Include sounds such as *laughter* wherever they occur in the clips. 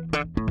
Música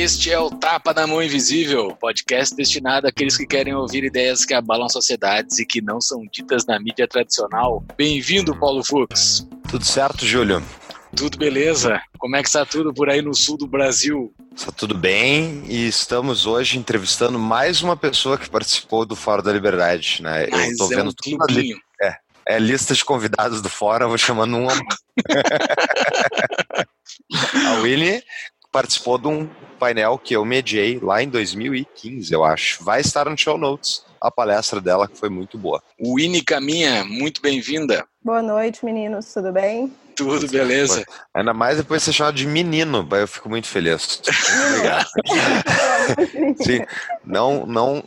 Este é o Tapa na Mão Invisível, podcast destinado àqueles que querem ouvir ideias que abalam sociedades e que não são ditas na mídia tradicional. Bem-vindo, Paulo Fux. Tudo certo, Júlio? Tudo beleza? Como é que está tudo por aí no sul do Brasil? Está tudo bem e estamos hoje entrevistando mais uma pessoa que participou do Fórum da Liberdade, né? Mas Eu tô é vendo um tudo ali. É, é lista de convidados do fórum, vou chamando um *laughs* a a Winnie participou de um painel que eu mediei lá em 2015, eu acho. Vai estar no show notes a palestra dela, que foi muito boa. Winnie Caminha, muito bem-vinda. Boa noite, meninos, tudo bem? Tudo beleza? Ainda mais depois de ser chamado de menino, eu fico muito feliz. Muito obrigado. *laughs* Sim, não, não.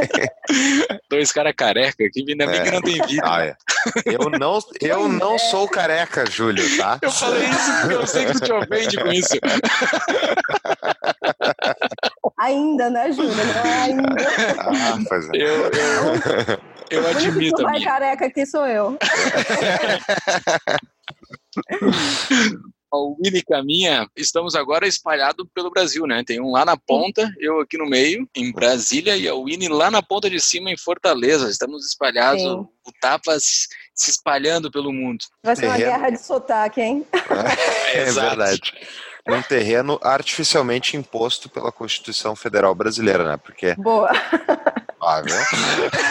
*laughs* Dois caras careca aqui, ainda bem que não tem vida. Ah, é. Eu não, eu não sou careca, Júlio, tá? Eu falei isso porque eu sei que tu te ofende com isso. Ainda, né, Júlia? Não é ainda. Ah, pois é. Eu, eu, eu O *laughs* único admito que minha. careca aqui sou eu. *laughs* O Winnie Caminha, estamos agora espalhados pelo Brasil, né? Tem um lá na ponta, eu aqui no meio, em Brasília, e a Winnie lá na ponta de cima, em Fortaleza. Estamos espalhados, Sim. o Tapas se espalhando pelo mundo. Vai ser uma Terreno. guerra de sotaque, hein? É Exato. verdade. Num terreno artificialmente imposto pela Constituição Federal Brasileira, né? Porque. Boa. Ah? *laughs*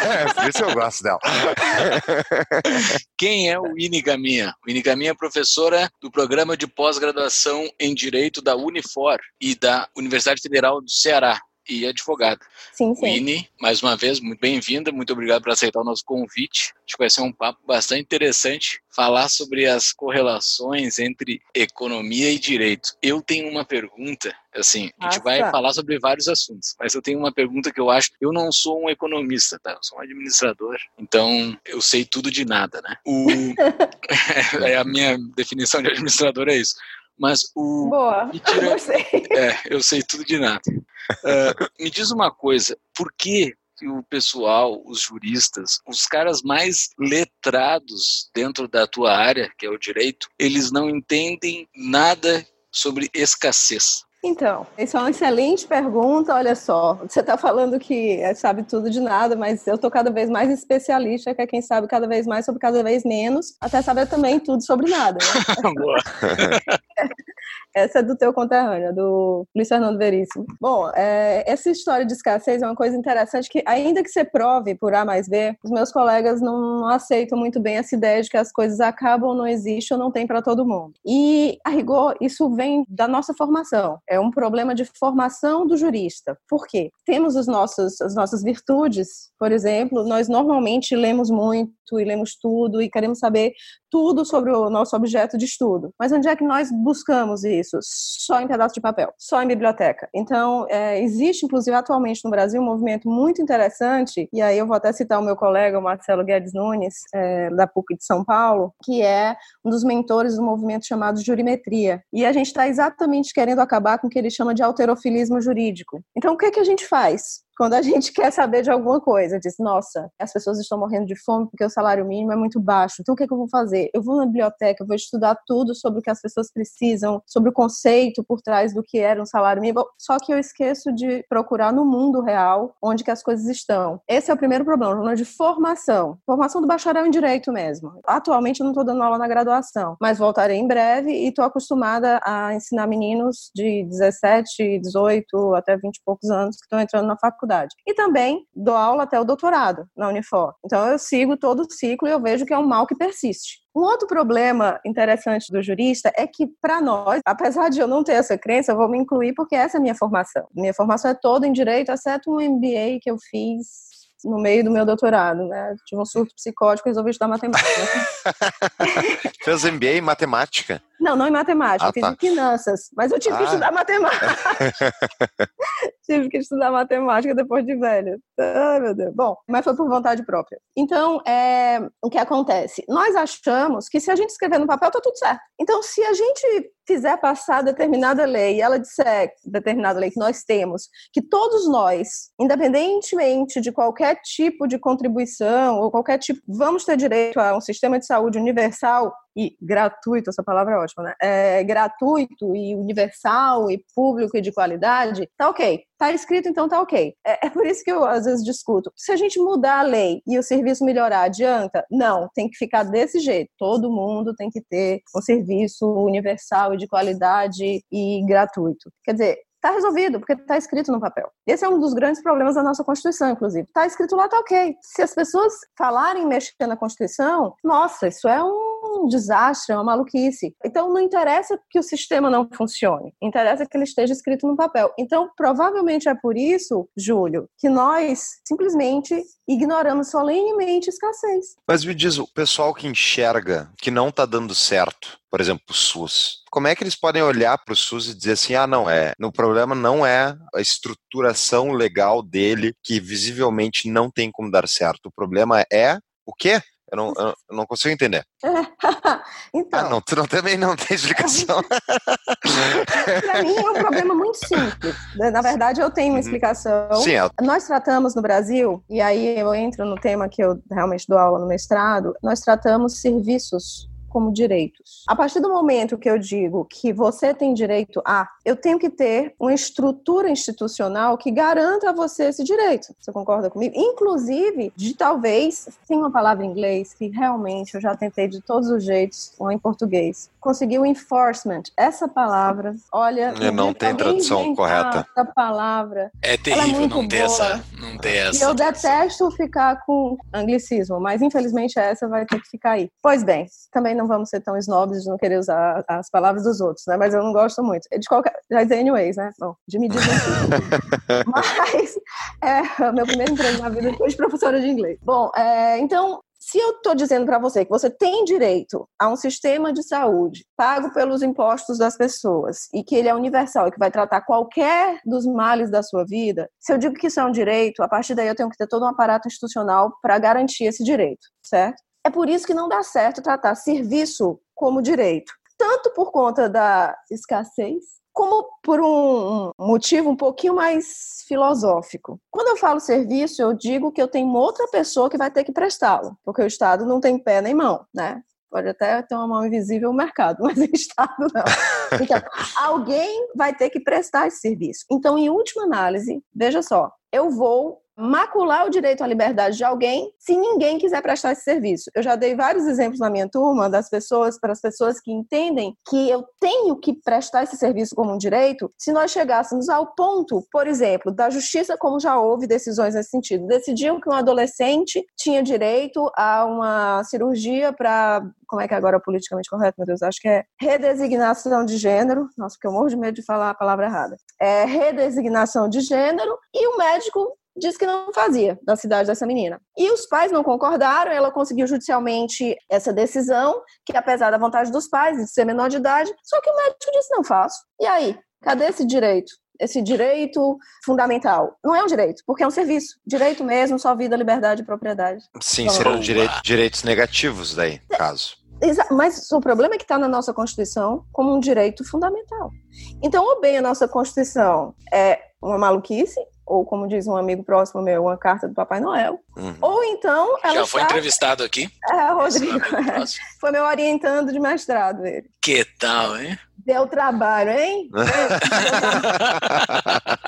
É, por isso eu gosto dela. *laughs* Quem é o Winnie Caminha? O Winnie Caminha é professora do programa de pós-graduação em Direito da Unifor e da Universidade Federal do Ceará e advogada. Sim, sim. Winnie, mais uma vez, muito bem-vinda, muito obrigado por aceitar o nosso convite. Acho que vai ser um papo bastante interessante falar sobre as correlações entre economia e direito. Eu tenho uma pergunta, assim, a gente vai Nossa. falar sobre vários assuntos, mas eu tenho uma pergunta que eu acho, eu não sou um economista, tá? Eu sou um administrador, então eu sei tudo de nada, né? O, *laughs* *laughs* é a minha definição de administrador é isso. Mas o, Boa. tira- *laughs* Gostei. é, eu sei tudo de nada. Ah, me diz uma coisa, por que que o pessoal, os juristas, os caras mais letrados dentro da tua área, que é o direito, eles não entendem nada sobre escassez? Então, essa é uma excelente pergunta. Olha só, você está falando que é, sabe tudo de nada, mas eu estou cada vez mais especialista, que é quem sabe cada vez mais sobre cada vez menos, até saber também tudo sobre nada. Né? *laughs* *laughs* Essa é do teu conterrâneo, do Luiz Fernando Veríssimo. Bom, é, essa história de escassez é uma coisa interessante que, ainda que você prove por A mais B, os meus colegas não, não aceitam muito bem essa ideia de que as coisas acabam, não existem ou não tem para todo mundo. E, a rigor, isso vem da nossa formação. É um problema de formação do jurista. Por quê? Temos os nossos, as nossas virtudes, por exemplo, nós normalmente lemos muito e lemos tudo e queremos saber tudo sobre o nosso objeto de estudo. Mas onde é que nós buscamos isso? Só em pedaço de papel, só em biblioteca. Então, é, existe, inclusive, atualmente no Brasil, um movimento muito interessante, e aí eu vou até citar o meu colega, o Marcelo Guedes Nunes, é, da PUC de São Paulo, que é um dos mentores do movimento chamado Jurimetria. E a gente está exatamente querendo acabar com o que ele chama de alterofilismo jurídico. Então, o que, é que a gente faz? Quando a gente quer saber de alguma coisa, diz, nossa, as pessoas estão morrendo de fome porque o salário mínimo é muito baixo. Então, o que, é que eu vou fazer? Eu vou na biblioteca, eu vou estudar tudo sobre o que as pessoas precisam, sobre o conceito por trás do que era um salário mínimo. Só que eu esqueço de procurar no mundo real onde que as coisas estão. Esse é o primeiro problema, o problema de formação. Formação do bacharel em direito mesmo. Atualmente eu não estou dando aula na graduação, mas voltarei em breve e estou acostumada a ensinar meninos de 17, 18, até 20 e poucos anos que estão entrando na faculdade. E também dou aula até o doutorado na Unifor. Então eu sigo todo o ciclo e eu vejo que é um mal que persiste. Um outro problema interessante do jurista é que, para nós, apesar de eu não ter essa crença, eu vou me incluir porque essa é a minha formação. Minha formação é toda em direito, exceto um MBA que eu fiz no meio do meu doutorado, né? Tive um surto psicótico e resolvi estudar matemática. *laughs* Fez MBA em matemática. Não, não em matemática, Ah, eu fiz tá. em finanças, mas eu tive que Ah. estudar matemática. *laughs* tive que estudar matemática depois de velha. Ai, meu Deus. Bom, mas foi por vontade própria. Então, é, o que acontece? Nós achamos que se a gente escrever no papel, tá tudo certo. Então, se a gente fizer passar determinada lei e ela disser, determinada lei que nós temos, que todos nós, independentemente de qualquer tipo de contribuição ou qualquer tipo, vamos ter direito a um sistema de saúde universal e gratuito, essa palavra é ótima, né? É, gratuito e universal e público e de qualidade, tá ok. Tá escrito, então tá ok. É, é por isso que eu às vezes discuto. Se a gente mudar a lei e o serviço melhorar, adianta? Não, tem que ficar desse jeito. Todo mundo tem que ter um serviço universal e de qualidade e gratuito. Quer dizer, Está resolvido, porque está escrito no papel. Esse é um dos grandes problemas da nossa Constituição, inclusive. Está escrito lá, está ok. Se as pessoas falarem mexer na Constituição, nossa, isso é um desastre, é uma maluquice. Então, não interessa que o sistema não funcione, interessa que ele esteja escrito no papel. Então, provavelmente é por isso, Júlio, que nós simplesmente ignoramos solenemente escassez. Mas me diz, o pessoal que enxerga que não está dando certo, por exemplo, o SUS, como é que eles podem olhar para o SUS e dizer assim, ah, não, é, o problema não é a estruturação legal dele, que visivelmente não tem como dar certo, o problema é o quê? Eu não, eu não consigo entender. *laughs* então, ah, não, tu não, também não tem explicação. *laughs* para mim é um problema muito simples. Na verdade, eu tenho uma Uhum. explicação. Sim, é, Nós tratamos no Brasil, e aí eu entro no tema que eu realmente dou aula no mestrado, nós tratamos serviços como direitos. A partir do momento que eu digo que você tem direito a, eu tenho que ter uma estrutura institucional que garanta a você esse direito. Você concorda comigo? Inclusive, de talvez, tem uma palavra em inglês que realmente eu já tentei de todos os jeitos, ou em português. Conseguiu enforcement. Essa palavra, olha, É, não tem tradução correta. Essa palavra É terrível muito não ter boa. essa. Não ter e essa. eu detesto ficar com anglicismo, mas infelizmente essa vai ter que ficar aí. Pois bem, também não vamos ser tão snobs de não querer usar as palavras dos outros, né? Mas eu não gosto muito. De qualquer, já dizer anyways, né? Bom, de me dizer *laughs* Mas é, meu primeiro emprego na vida foi de professora de inglês. Bom, é, então se eu estou dizendo para você que você tem direito a um sistema de saúde pago pelos impostos das pessoas e que ele é universal e que vai tratar qualquer dos males da sua vida, se eu digo que isso é um direito, a partir daí eu tenho que ter todo um aparato institucional para garantir esse direito, certo? É por isso que não dá certo tratar serviço como direito, tanto por conta da escassez como por um motivo um pouquinho mais filosófico. Quando eu falo serviço, eu digo que eu tenho uma outra pessoa que vai ter que prestá-lo, porque o Estado não tem pé nem mão, né? Pode até ter uma mão invisível no mercado, *laughs* mas o Estado não. Então, *laughs* alguém vai ter que prestar esse serviço. Então, em última análise, veja só, eu vou macular o direito à liberdade de alguém se ninguém quiser prestar esse serviço. Eu já dei vários exemplos na minha turma das pessoas, para as pessoas que entendem que eu tenho que prestar esse serviço como um direito, se nós chegássemos ao ponto, por exemplo, da justiça, como já houve decisões nesse sentido, decidiam que um adolescente tinha direito a uma cirurgia para como é que é agora politicamente correto, meu Deus, acho que é redesignação de gênero, nossa, porque eu morro de medo de falar a palavra errada, é redesignação de gênero, e o médico disse que não fazia da cidade dessa menina. E os pais não concordaram, ela conseguiu judicialmente essa decisão, que apesar da vontade dos pais de ser menor de idade, só que o médico disse não faço. E aí, cadê esse direito? Esse direito fundamental. Não é um direito, porque é um serviço. Direito mesmo, só vida, liberdade e propriedade. Sim, seriam direito, direitos negativos daí, caso. Mas o problema é que está na nossa Constituição como um direito fundamental. Então, ou bem a nossa Constituição é uma maluquice, ou como diz um amigo próximo meu, uma carta do Papai Noel. Uhum. Ou então ela Já foi está... entrevistado aqui? É, Rodrigo. foi meu orientando de mestrado ele. Que tal, hein? Deu trabalho, hein? *laughs*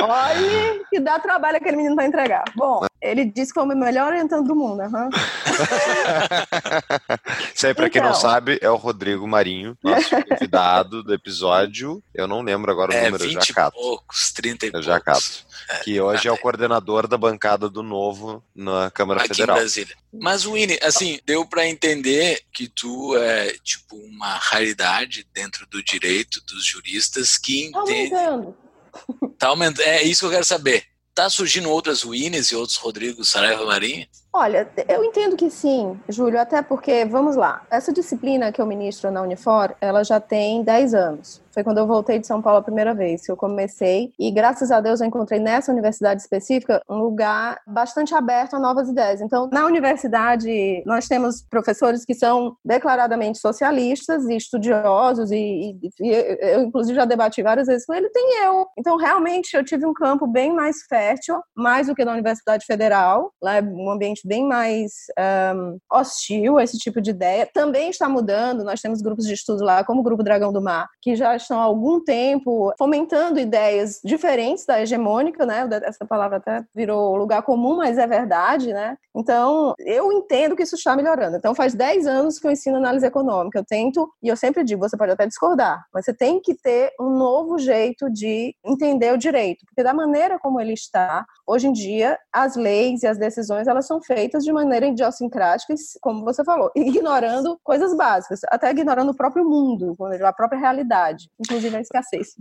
Olha que dá trabalho aquele menino para entregar. Bom, ele disse que foi o melhor orientando do mundo. Uhum. *laughs* Isso aí, para quem não Então. sabe, é o Rodrigo Marinho, nosso *laughs* convidado do episódio. Eu não lembro agora o É, número, eu 20 já e cato. poucos, 30 e Eu poucos. já cato. Que hoje é o coordenador da bancada do Novo na Câmara aqui Federal. em Brasília. Mas, Winnie, assim, deu para entender que tu é, tipo, uma raridade dentro do direito dos juristas que Tá entende... aumentando. Tá aumentando. É isso que eu quero saber. Tá surgindo outras Winnies e outros Rodrigo Saraiva Marinho? Olha, eu entendo que sim, Júlio, até porque, vamos lá, essa disciplina que eu ministro na Unifor, ela já tem 10 anos. Foi quando eu voltei de São Paulo a primeira vez que eu comecei. E graças a Deus eu encontrei nessa universidade específica um lugar bastante aberto a novas ideias. Então, na universidade, nós temos professores que são declaradamente socialistas e estudiosos, e, e, e eu, inclusive, já debati várias vezes com ele. Tem eu. Então, realmente, eu tive um campo bem mais fértil, mais do que na Universidade Federal. Lá é um ambiente bem mais um, hostil a esse tipo de ideia. Também está mudando. Nós temos grupos de estudo lá, como o Grupo Dragão do Mar, que já estão há algum tempo fomentando ideias diferentes da hegemônica, né? Essa palavra até virou lugar comum, mas é verdade, né? Então, eu entendo que isso está melhorando. Então, faz 10 anos que eu ensino análise econômica. Eu tento, e eu sempre digo, você pode até discordar, mas você tem que ter um novo jeito de entender o direito, porque da maneira como ele está, hoje em dia, as leis e as decisões, elas são feitas de maneira idiosincrática, como você falou, ignorando coisas básicas, até ignorando o próprio mundo, a própria realidade inclusive a escassez.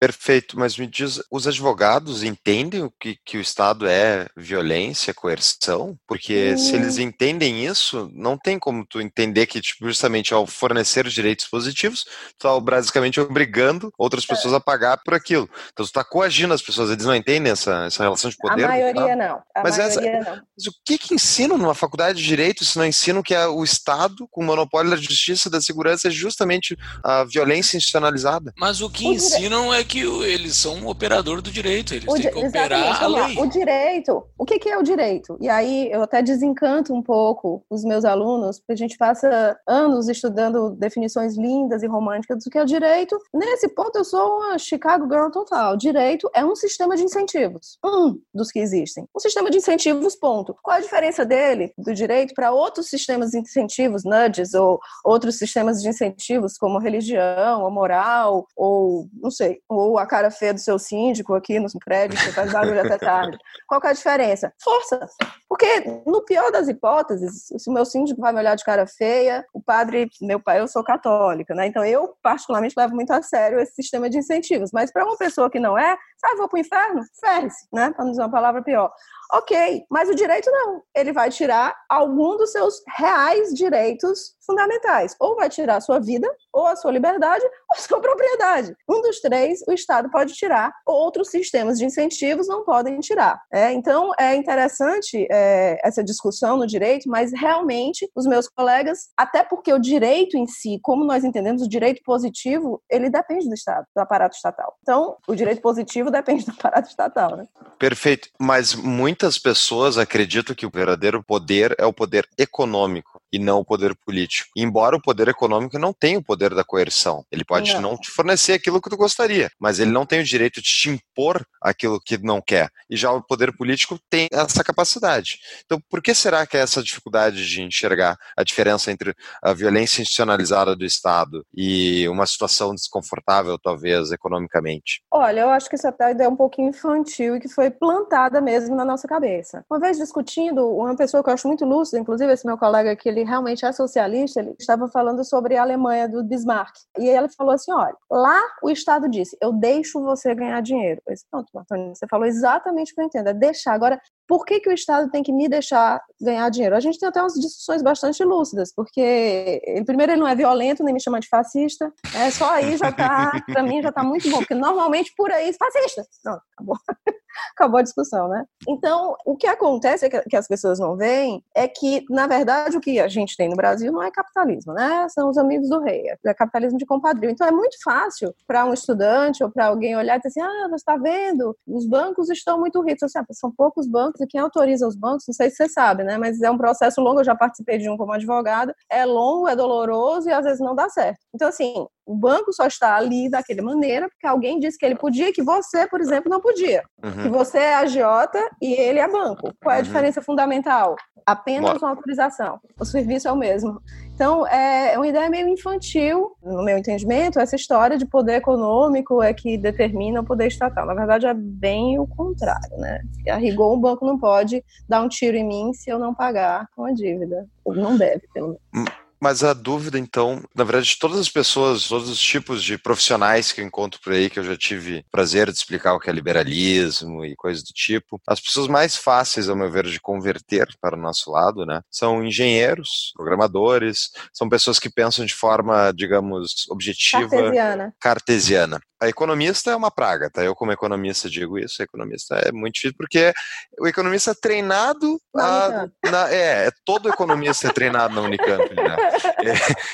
Perfeito, mas me diz, os advogados entendem o que, que o Estado é violência, coerção? Porque se eles entendem isso, não tem como tu entender que, tipo, justamente ao fornecer os direitos positivos, tu tá basicamente obrigando outras é. pessoas é. a pagar por aquilo. Então tu tá coagindo as pessoas, eles não entendem essa, essa relação de poder? A maioria não. A mas, maioria essa, não. mas o que que ensinam numa faculdade de Direito se não ensinam que é o Estado, com o monopólio da justiça e da segurança, é justamente a violência institucionalizada? Mas o que o ensinam dire... é que eles são um operador do direito, eles o têm que operar a lei. O direito, o que, que é o direito? E aí eu até desencanto um pouco os meus alunos, porque a gente passa anos estudando definições lindas e românticas do que é o direito. Nesse ponto eu sou uma Chicago Girl total. Direito é um sistema de incentivos, um dos que existem. Um sistema de incentivos, ponto. Qual a diferença dele, do direito, para outros sistemas de incentivos, nudges, ou outros sistemas de incentivos, como religião, ou moral, ou, não sei, ou a cara feia do seu síndico aqui no prédio, que faz barulho até tarde. Qual é a diferença? Força. Porque, no pior das hipóteses, se o meu síndico vai me olhar de cara feia, o padre, meu pai, eu sou católica, né? Então, eu, particularmente, levo muito a sério esse sistema de incentivos. Mas, para uma pessoa que não é, sabe, vou para o inferno? Ferre-se, né? Para não dizer uma palavra pior. Ok, mas o direito não. Ele vai tirar algum dos seus reais direitos fundamentais. Ou vai tirar a sua vida, ou a sua liberdade, ou a sua propriedade. Um dos três o Estado pode tirar, outros sistemas de incentivos não podem tirar. É, então, é interessante é, essa discussão no direito, mas realmente os meus colegas, até porque o direito em si, como nós entendemos, o direito positivo, ele depende do Estado, do aparato estatal. Então, o direito positivo depende do aparato estatal. Né? Perfeito, mas muito muitas pessoas acreditam que o verdadeiro poder é o poder econômico e não o poder político. Embora o poder econômico não tenha o poder da coerção. Ele pode não. não te fornecer aquilo que tu gostaria, mas ele não tem o direito de te impor aquilo que não quer. E já o poder político tem essa capacidade. Então, por que será que é essa dificuldade de enxergar a diferença entre a violência institucionalizada do Estado e uma situação desconfortável, talvez, economicamente? Olha, eu acho que essa ideia é um pouquinho infantil e que foi plantada mesmo na nossa cabeça. Uma vez discutindo, uma pessoa que eu acho muito lúcida, inclusive esse meu colega que ele realmente é socialista, ele estava falando sobre a Alemanha do Bismarck. E ele falou assim: olha, lá o Estado disse, eu deixo você ganhar dinheiro. Eu disse, pronto, você falou exatamente o que eu entendo, é deixar. Agora, por que, que o Estado tem que me deixar ganhar dinheiro? A gente tem até umas discussões bastante lúcidas, porque, primeiro, ele não é violento, nem me chama de fascista, é, só aí já tá, para mim, já tá muito bom, porque normalmente por aí, fascista. Pronto, acabou. Acabou a discussão, né? Então, o que acontece é que as pessoas não veem é que, na verdade, o que a gente tem no Brasil não é capitalismo, né? São os amigos do rei, é capitalismo de compadrio. Então, é muito fácil para um estudante ou para alguém olhar e dizer assim: ah, você está vendo, os bancos estão muito ricos. Assim, ah, são poucos bancos e quem autoriza os bancos, não sei se você sabe, né? Mas é um processo longo, eu já participei de um como advogada. É longo, é doloroso e às vezes não dá certo. Então, assim, o banco só está ali daquela maneira porque alguém disse que ele podia que você, por exemplo, não podia. Uhum. Que você é agiota e ele é banco. Qual é a uhum. diferença fundamental? Apenas uma autorização. O serviço é o mesmo. Então, é uma ideia meio infantil, no meu entendimento, essa história de poder econômico é que determina o poder estatal. Na verdade, é bem o contrário, né? A rigor, o banco não pode dar um tiro em mim se eu não pagar com a dívida. Ou não deve, pelo menos. Mas a dúvida, então, na verdade, todas as pessoas, todos os tipos de profissionais que eu encontro por aí, que eu já tive prazer de explicar o que é liberalismo e coisas do tipo, as pessoas mais fáceis, ao meu ver, de converter para o nosso lado, né, são engenheiros, programadores, são pessoas que pensam de forma, digamos, objetiva, Cartesiana. cartesiana. A economista é uma praga, tá? Eu, como economista, digo isso. Economista é muito difícil, porque o economista é treinado. A, na, é, é, todo economista é treinado na Unicamp. Né?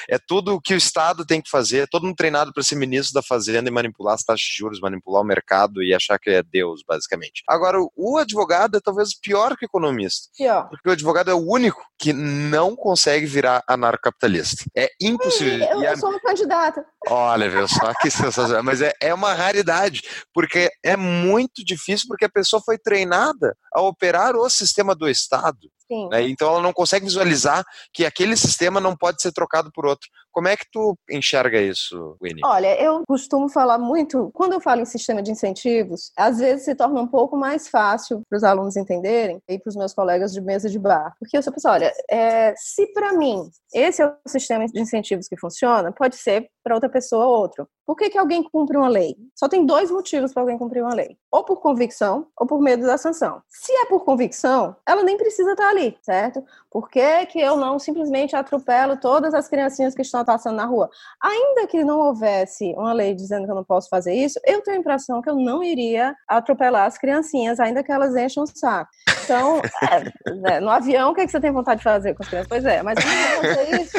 É, é, tudo o que o Estado tem que fazer, é todo mundo treinado para ser ministro da Fazenda e manipular as taxas de juros, manipular o mercado e achar que é Deus, basicamente. Agora, o advogado é talvez pior que o economista. Pior. Porque o advogado é o único que não consegue virar anarcocapitalista. É impossível. eu, eu sou uma candidata. Olha, viu só que sensacional. Mas é, é uma raridade, porque é muito difícil, porque a pessoa foi treinada a operar o sistema do Estado. Né? Então ela não consegue visualizar que aquele sistema não pode ser trocado por outro. Como é que tu enxerga isso, Winnie? Olha, eu costumo falar muito, quando eu falo em sistema de incentivos, às vezes se torna um pouco mais fácil para os alunos entenderem e para os meus colegas de mesa de bar. Porque eu só penso, olha, é, se para mim esse é o sistema de incentivos que funciona, pode ser para outra pessoa outro. Por que, que alguém cumpre uma lei? Só tem dois motivos para alguém cumprir uma lei: ou por convicção ou por medo da sanção. Se é por convicção, ela nem precisa estar ali, certo? Por que, que eu não simplesmente atropelo todas as criancinhas que estão passando na rua? Ainda que não houvesse uma lei dizendo que eu não posso fazer isso, eu tenho a impressão que eu não iria atropelar as criancinhas, ainda que elas enchem o saco. Então, é, né, no avião, o que, é que você tem vontade de fazer com as crianças? Pois é, mas não fazer isso.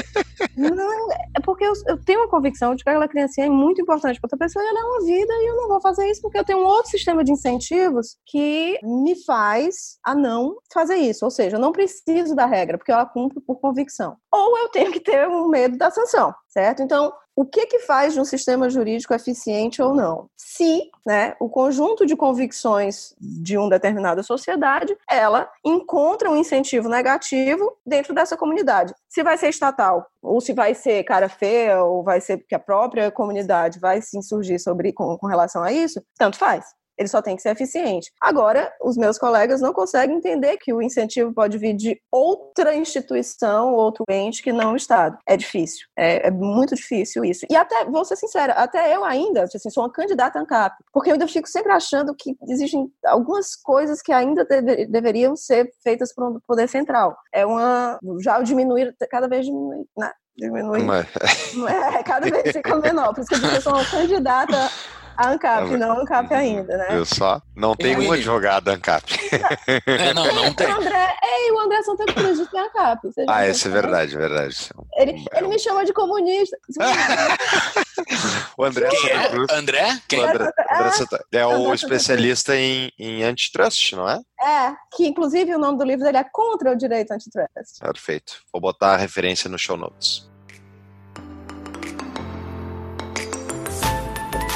Não, é porque eu, eu tenho uma convicção de que aquela criancinha é muito importante para outra pessoa e ela é uma vida e eu não vou fazer isso porque eu tenho um outro sistema de incentivos que me faz a não fazer isso. Ou seja, eu não preciso da regra porque ela cumpre por convicção. Ou eu tenho que ter um medo da sanção, certo? Então, o que, que faz de um sistema jurídico eficiente ou não? Se né, o conjunto de convicções de uma determinada sociedade, ela encontra um incentivo negativo dentro dessa comunidade. Se vai ser estatal, ou se vai ser cara feia, ou vai ser porque a própria comunidade vai se insurgir sobre, com, com relação a isso, tanto faz. Ele só tem que ser eficiente. Agora, os meus colegas não conseguem entender que o incentivo pode vir de outra instituição, outro ente que não o Estado. É difícil. É, é muito difícil isso. E até, vou ser sincera, até eu ainda, assim, sou uma candidata ANCAP, porque eu ainda fico sempre achando que existem algumas coisas que ainda deve, deveriam ser feitas por um poder central. É uma. Já diminuir, cada vez diminui. Né? Diminui. Mas... É, cada vez fica menor. Por isso que eu disse que eu sou uma candidata a ANCAP, é, não a ANCAP ainda, né? Eu só. Não tem uma advogada ANCAP. *laughs* É, não, não tem. O André, ei, o André Santa Cruz tem ANCAP. Ah, isso é verdade, é verdade. Ele, ele me chama de comunista. *laughs* *laughs* o André Quem Santa Cruz. É? André? Quem? O André, André Santa, é o especialista em, em antitrust, não é? É, que inclusive o nome do livro dele é Contra o Direito Antitrust. Perfeito. Vou botar a referência no show notes.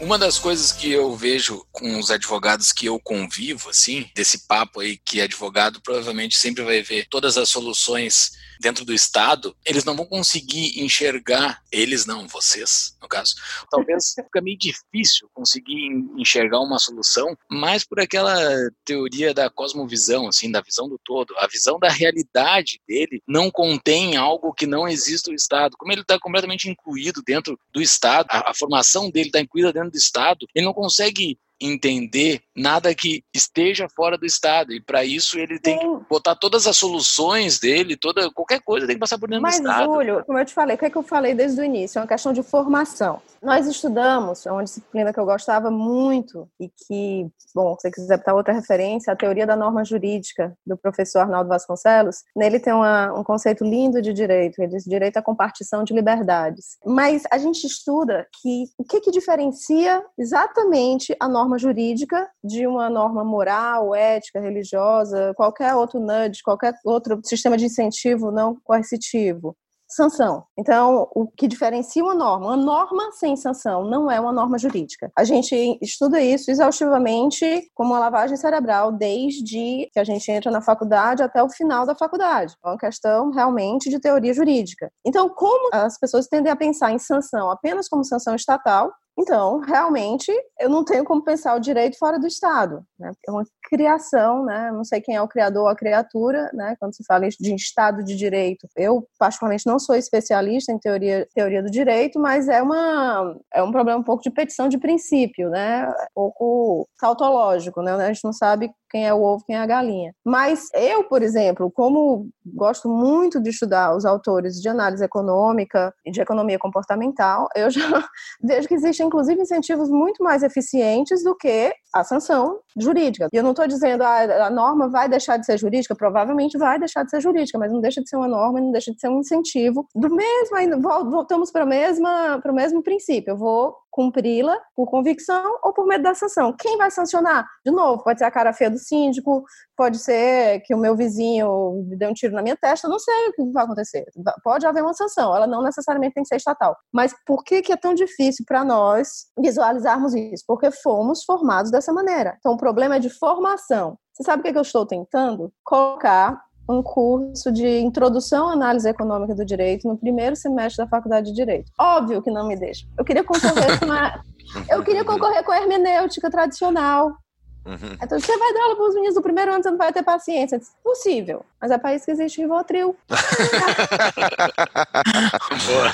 Uma das coisas que eu vejo com os advogados que eu convivo, assim, desse papo aí que advogado provavelmente sempre vai ver todas as soluções dentro do Estado, eles não vão conseguir enxergar, eles não, vocês, no caso. Talvez *laughs* fica meio difícil conseguir enxergar uma solução, mais por aquela teoria da cosmovisão, assim, da visão do todo. A visão da realidade dele não contém algo que não existe no Estado. Como ele está completamente incluído dentro do Estado, a, a formação dele está incluída dentro do Estado, ele não consegue entender nada que esteja fora do Estado. E para isso ele tem Sim. que botar todas as soluções dele, toda qualquer coisa tem que passar por dentro Mas, do Estado. Mas, Júlio, como eu te falei, o que, é que eu falei desde o início? É uma questão de formação. Nós estudamos, é uma disciplina que eu gostava muito e que, bom, se você quiser botar outra referência, a teoria da norma jurídica do professor Arnaldo Vasconcelos. Nele tem uma, um conceito lindo de direito, ele diz direito à compartição de liberdades. Mas a gente estuda que o que, que diferencia exatamente a norma norma jurídica de uma norma moral, ética, religiosa, qualquer outro nudge, qualquer outro sistema de incentivo não coercitivo. sanção. Então, o que diferencia uma norma? Uma norma sem sanção não é uma norma jurídica. A gente estuda isso exaustivamente como uma lavagem cerebral desde que a gente entra na faculdade até o final da faculdade. É uma questão realmente de teoria jurídica. Então, como as pessoas tendem a pensar em sanção apenas como sanção estatal, então, realmente, eu não tenho como pensar o direito fora do Estado. Né? É uma criação, né? não sei quem é o criador ou a criatura, né? quando se fala de Estado de Direito. Eu, particularmente, não sou especialista em teoria, teoria do direito, mas é, uma, é um problema um pouco de petição de princípio, né? um pouco tautológico. Né? A gente não sabe quem é o ovo, quem é a galinha. Mas eu, por exemplo, como gosto muito de estudar os autores de análise econômica e de economia comportamental, eu já *laughs* vejo que existem, inclusive, incentivos muito mais eficientes do que a sanção jurídica. E eu não estou dizendo ah, a norma vai deixar de ser jurídica, provavelmente vai deixar de ser jurídica, mas não deixa de ser uma norma não deixa de ser um incentivo do mesmo, voltamos para o mesmo princípio. Eu vou cumpri-la por convicção ou por medo da sanção. Quem vai sancionar? De novo, pode ser a cara feia do síndico, pode ser que o meu vizinho me dê um tiro na minha testa, não sei o que vai acontecer. Pode haver uma sanção, ela não necessariamente tem que ser estatal. Mas por que, é tão difícil para nós visualizarmos isso? Porque fomos formados dessa maneira. Então, o problema é de formação. Você sabe o que eu estou tentando? Colocar um curso de introdução à análise econômica do direito no primeiro semestre da faculdade de direito. Óbvio que não me deixa. Eu queria concorrer com a, *laughs* eu queria concorrer com a hermenêutica tradicional. Uhum. Então, você vai dar aula para os meninos do primeiro ano, você não vai ter paciência. Possível. Mas é para isso que existe Rivotril. *laughs* *laughs* boa.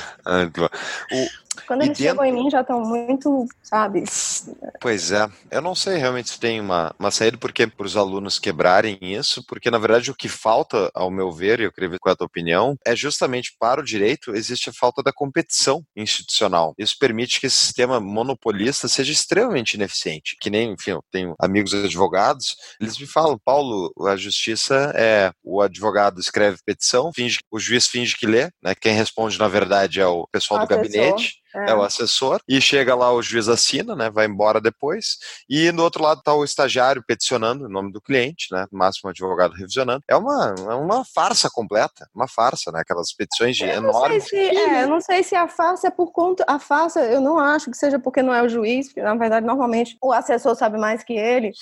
Quando eles dentro... chegam em mim já estão muito, sabe? Pois é. Eu não sei realmente se tem uma, uma saída porque para os alunos quebrarem isso, porque na verdade o que falta, ao meu ver, e eu queria ver qual é a tua opinião, é justamente para o direito existe a falta da competição institucional. Isso permite que esse sistema monopolista seja extremamente ineficiente. Que nem, enfim, eu tenho amigos advogados, eles me falam, Paulo, a justiça é o advogado escreve petição, finge, o juiz finge que lê, né? Quem responde, na verdade, é o pessoal do gabinete é. é. o assessor, e chega lá, o juiz assina, né, vai embora depois, e no outro lado está o estagiário peticionando o nome do cliente, né, máximo advogado revisionando. É uma, é uma farsa completa, uma farsa, né, aquelas petições de enormes. Se, é, eu não sei se a farsa é por conta, a farsa eu não acho que seja porque não é o juiz, porque na verdade normalmente o assessor sabe mais que ele,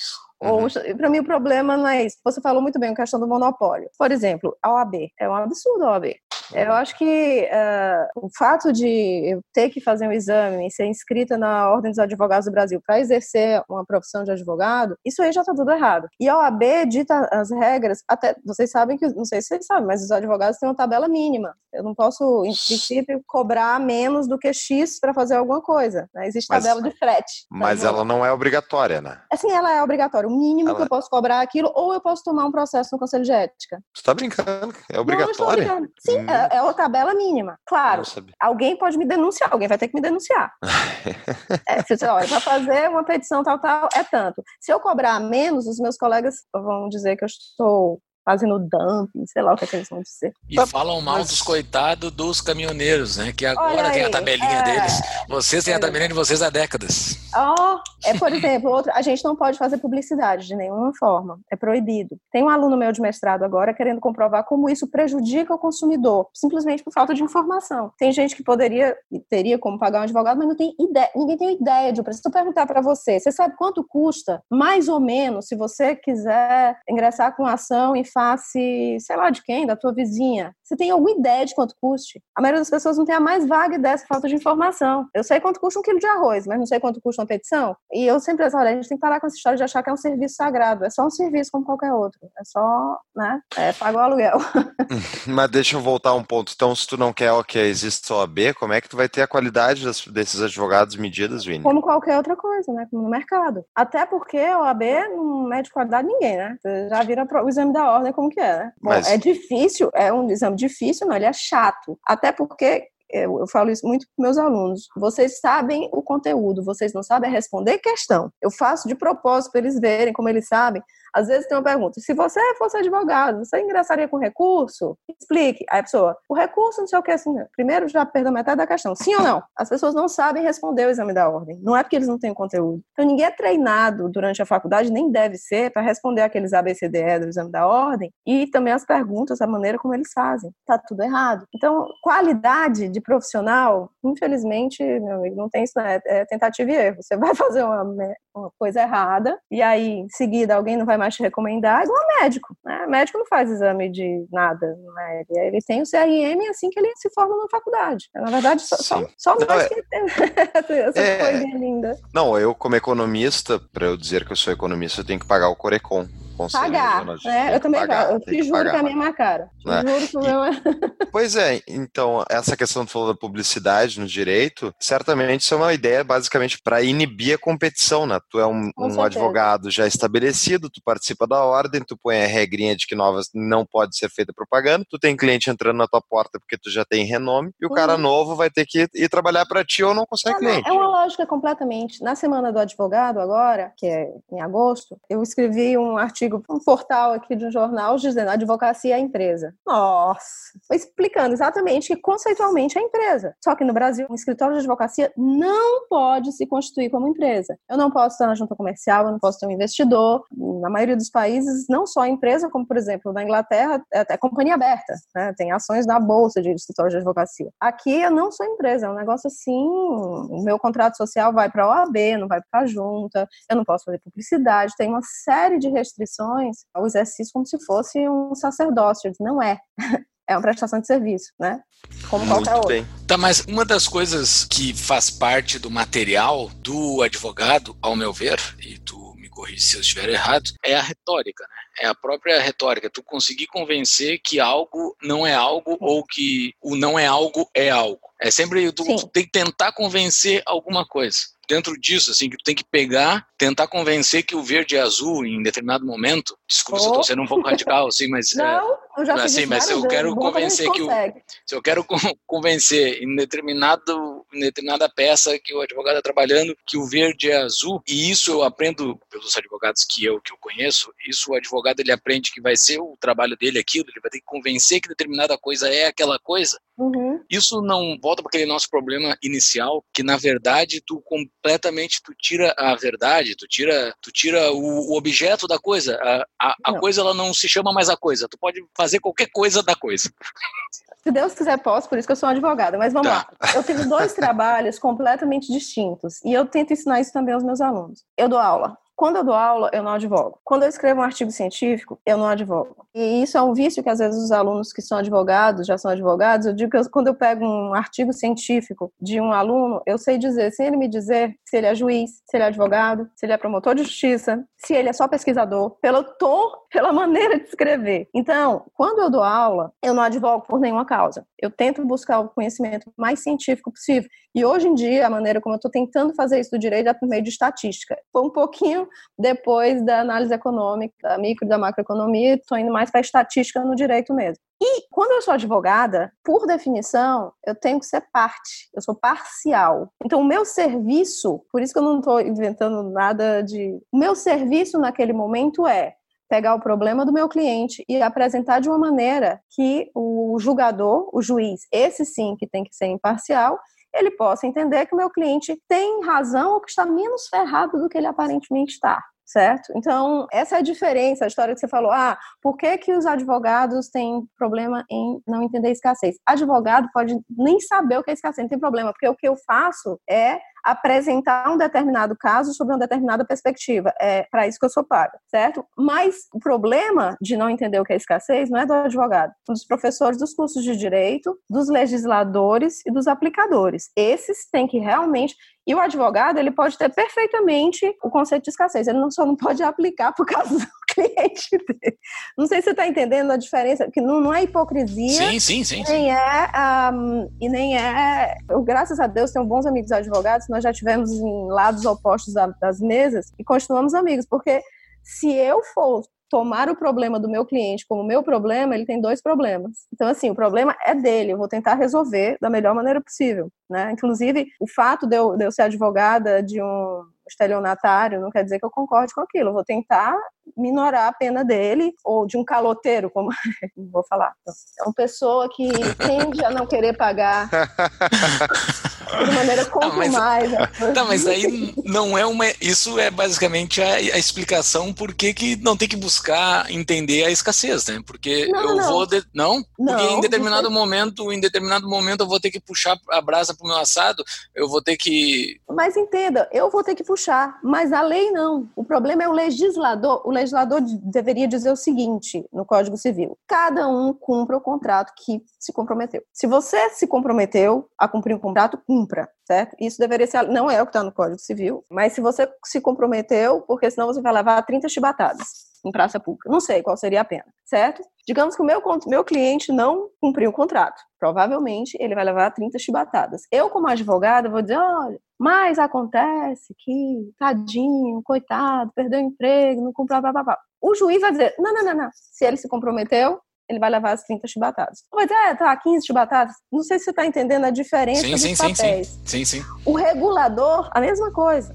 Uhum. Para mim, o problema não é isso. Você falou muito bem a questão do monopólio. Por exemplo, a OAB. É um absurdo a OAB. Eu acho que uh, o fato de eu ter que fazer um exame e ser inscrita na Ordem dos Advogados do Brasil para exercer uma profissão de advogado, isso aí já está tudo errado. E a OAB dita as regras, até vocês sabem que, não sei se vocês sabem, mas os advogados têm uma tabela mínima. Eu não posso, em princípio, cobrar menos do que X para fazer alguma coisa. Né? Existe tabela mas, de frete. Mas ela não é obrigatória, né? Assim, ela é obrigatória. O mínimo ela... que eu posso cobrar é aquilo, ou eu posso tomar um processo no Conselho de Ética. Você está brincando? É obrigatória? Não, Sim, hum. é, é a tabela mínima. Claro, alguém pode me denunciar, alguém vai ter que me denunciar. *laughs* é, se você, olha, para fazer uma petição tal, tal, é tanto. Se eu cobrar menos, os meus colegas vão dizer que eu estou fazendo dumping, sei lá o que, é que eles vão dizer. E falam mal mas... dos coitados dos caminhoneiros, né? Que agora tem a tabelinha é... deles. Vocês têm a tabelinha de vocês há décadas. Oh, é, por exemplo, outro, a gente não pode fazer publicidade de nenhuma forma. É proibido. Tem um aluno meu de mestrado agora querendo comprovar como isso prejudica o consumidor, simplesmente por falta de informação. Tem gente que poderia e teria como pagar um advogado, mas não tem ideia, ninguém tem ideia de preço. Se eu perguntar para você, você sabe quanto custa, mais ou menos, se você quiser ingressar com ação em face, sei lá de quem, da tua vizinha. Você tem alguma ideia de quanto custe? A maioria das pessoas não tem a mais vaga dessa falta de informação. Eu sei quanto custa um quilo de arroz, mas não sei quanto custa uma petição. E eu sempre digo, olha, a gente tem que parar com essa história de achar que é um serviço sagrado. É só um serviço como qualquer outro. É só, né? É pagar o aluguel. *laughs* mas deixa eu voltar um ponto. Então, se tu não quer que exista só a B, como é que tu vai ter a qualidade das, desses advogados medidas, Vini? Como qualquer outra coisa, né? Como no mercado. Até porque a OAB não mede qualidade ninguém, né? Você já vira o exame da ordem como que é, né? Bom, Mas... é difícil, é um exame difícil, não, ele é chato. Até porque eu, eu, falo isso muito para meus alunos. Vocês sabem o conteúdo, vocês não sabem responder questão. Eu faço de propósito para eles verem como eles sabem. Às vezes tem uma pergunta: se você fosse advogado, você ingressaria com recurso? Explique. Aí a pessoa, o recurso não sei o que assim. Primeiro já perdeu metade da questão. Sim ou não? As pessoas não sabem responder o exame da ordem. Não é porque eles não têm conteúdo. Então ninguém é treinado durante a faculdade, nem deve ser, para responder aqueles ABCDE do exame da ordem e também as perguntas, a maneira como eles fazem. Tá tudo errado. Então, qualidade de profissional, infelizmente, meu amigo, não tem isso, né? É tentativa e erro. Você vai *laughs* fazer uma, uma coisa errada e aí em seguida alguém não vai mais te recomendar, é igual médico. Né? Médico não faz exame de nada, né? ele tem o CRM assim que ele se forma na faculdade. Na verdade, só, só, só não, é... que tem *laughs* essa é... coisinha linda. Não, eu como economista, para eu dizer que eu sou economista, eu tenho que pagar o Corecon. Pagar, né? Eu também pagar, eu te juro que, é a minha é cara. Né? Juro que o meu é... Pois é, então, essa questão que falou da publicidade no direito, certamente isso é uma ideia basicamente para inibir a competição, né? Tu é um, um advogado já estabelecido, tu participa da ordem, tu põe a regrinha de que novas não pode ser feita propaganda, tu tem cliente entrando na tua porta porque tu já tem renome, e o uhum. cara novo vai ter que ir trabalhar para ti ou não consegue cliente. É uma lógica completamente. Na semana do advogado agora, que é em agosto, eu escrevi um artigo artigo um portal aqui de um jornal dizendo advocacia é empresa. Nossa! Explicando exatamente que conceitualmente é empresa. Só que no Brasil, um escritório de advocacia não pode se constituir como empresa. Eu não posso estar na junta comercial, eu não posso ter um investidor. Na maioria dos países, não só empresa, como por exemplo, na Inglaterra, é até companhia aberta. Né? Tem ações na bolsa de escritório de advocacia. Aqui eu não sou empresa, é um negócio assim. O meu contrato social vai para a OAB, não vai para a junta, eu não posso fazer publicidade, tem uma série de restrições ao exercício como se fosse um sacerdócio. Não é. *laughs* É uma prestação de serviço, né? Como Muito qualquer outro. Tá, mas uma das coisas que faz parte do material do advogado, ao meu ver, e tu me corrige se eu estiver errado, é a retórica, né? É a própria retórica. Tu conseguir convencer que algo não é algo ou que o não é algo é algo. É sempre tu, tu tem que tentar convencer alguma coisa dentro disso, assim, que tu tem que pegar, tentar convencer que o verde é azul em determinado momento. Desculpa oh. se eu tô sendo um pouco radical, assim, mas. *laughs* É, Não, eu já assim, mas se eu quero convencer que o. Se eu quero convencer em determinado, em determinada peça que o advogado está trabalhando que o verde é azul, e isso eu aprendo pelos advogados que eu, que eu conheço, isso o advogado ele aprende que vai ser o trabalho dele aquilo, ele vai ter que convencer que determinada coisa é aquela coisa. Uhum. Isso não volta para aquele nosso problema inicial, que na verdade tu completamente tu tira a verdade, tu tira, tu tira o, o objeto da coisa. A, a, a coisa ela não se chama mais a coisa. Tu pode fazer qualquer coisa da coisa. Se Deus quiser, posso, por isso que eu sou uma advogada. Mas vamos tá. lá. Eu tenho dois *laughs* trabalhos completamente distintos e eu tento ensinar isso também aos meus alunos. Eu dou aula. Quando eu dou aula, eu não advogo. Quando eu escrevo um artigo científico, eu não advogo. E isso é um vício que às vezes os alunos que são advogados, já são advogados, eu digo que eu, quando eu pego um artigo científico de um aluno, eu sei dizer, sem ele me dizer se ele é juiz, se ele é advogado, se ele é promotor de justiça, se ele é só pesquisador, pelo tom, pela *laughs* maneira de escrever. Então, quando eu dou aula, eu não advogo por nenhuma causa. Eu tento buscar o conhecimento mais científico possível. E hoje em dia, a maneira como eu estou tentando fazer isso do direito é por meio de estatística. Foi um pouquinho depois da análise econômica, da micro e da macroeconomia, estou indo mais para a estatística no direito mesmo. E quando eu sou advogada, por definição, eu tenho que ser parte, eu sou parcial. Então, o meu serviço, por isso que eu não estou inventando nada de. O meu serviço naquele momento é pegar o problema do meu cliente e apresentar de uma maneira que o julgador, o juiz, esse sim que tem que ser imparcial, ele possa entender que o meu cliente tem razão ou que está menos ferrado do que ele aparentemente está certo? Então, essa é a diferença, a história que você falou, ah, por que, que os advogados têm problema em não entender escassez? Advogado pode nem saber o que é escassez, não tem problema, porque o que eu faço é apresentar um determinado caso sobre uma determinada perspectiva. É para isso que eu sou paga, certo? Mas o problema de não entender o que é escassez não é do advogado, é dos professores dos cursos de direito, dos legisladores e dos aplicadores. Esses têm que realmente e o advogado, ele pode ter perfeitamente o conceito de escassez, ele não só não pode *laughs* aplicar por causa *laughs* cliente dele. Não sei se você está entendendo a diferença, que não, não é hipocrisia. Sim, sim, sim. Nem é, um, e nem é. Eu, graças a Deus, tenho bons amigos advogados, nós já tivemos em lados opostos das mesas e continuamos amigos, porque se eu for tomar o problema do meu cliente como meu problema, ele tem dois problemas. Então, assim, o problema é dele, eu vou tentar resolver da melhor maneira possível, né? Inclusive, o fato de eu, de eu ser advogada de um estelionatário, não quer dizer que eu concorde com aquilo. Eu vou tentar minorar a pena dele, ou de um caloteiro, como *laughs* vou falar. É uma pessoa que tende a não querer pagar *laughs* de maneira *laughs* quanto mas, mais. *laughs* Né? Tá, mas aí não é uma. Isso é basicamente a, a explicação por que, que não tem que buscar entender a escassez, né? Porque Não, eu não. vou. de- não? Porque em determinado momento, em determinado momento, eu vou ter que puxar a brasa pro meu assado, eu vou ter que. Mas entenda, eu vou ter que puxar, mas a lei não. O problema é o legislador. O legislador de- deveria dizer o seguinte no Código Civil: cada um cumpra o contrato que se comprometeu. Se você se comprometeu a cumprir um contrato, cumpra, certo? Isso deveria ser. Não é o que está no Código Civil, mas se você se comprometeu, porque senão você vai levar 30 chibatadas em praça pública. Não sei qual seria a pena, certo? Digamos que o meu, meu cliente não cumpriu o contrato. Provavelmente ele vai levar 30 chibatadas. Eu, como advogada, vou dizer: olha, mas acontece que, tadinho, coitado, perdeu o emprego, não cumpriu, blá, blá, blá. O juiz vai dizer: não, não, não, não. Se ele se comprometeu, ele vai levar as 30 chibatadas. Vai dizer: é, tá, 15 chibatadas. Não sei se você está entendendo a diferença Sim, dos sim, sim, papéis. sim. Sim, sim. O regulador, a mesma coisa.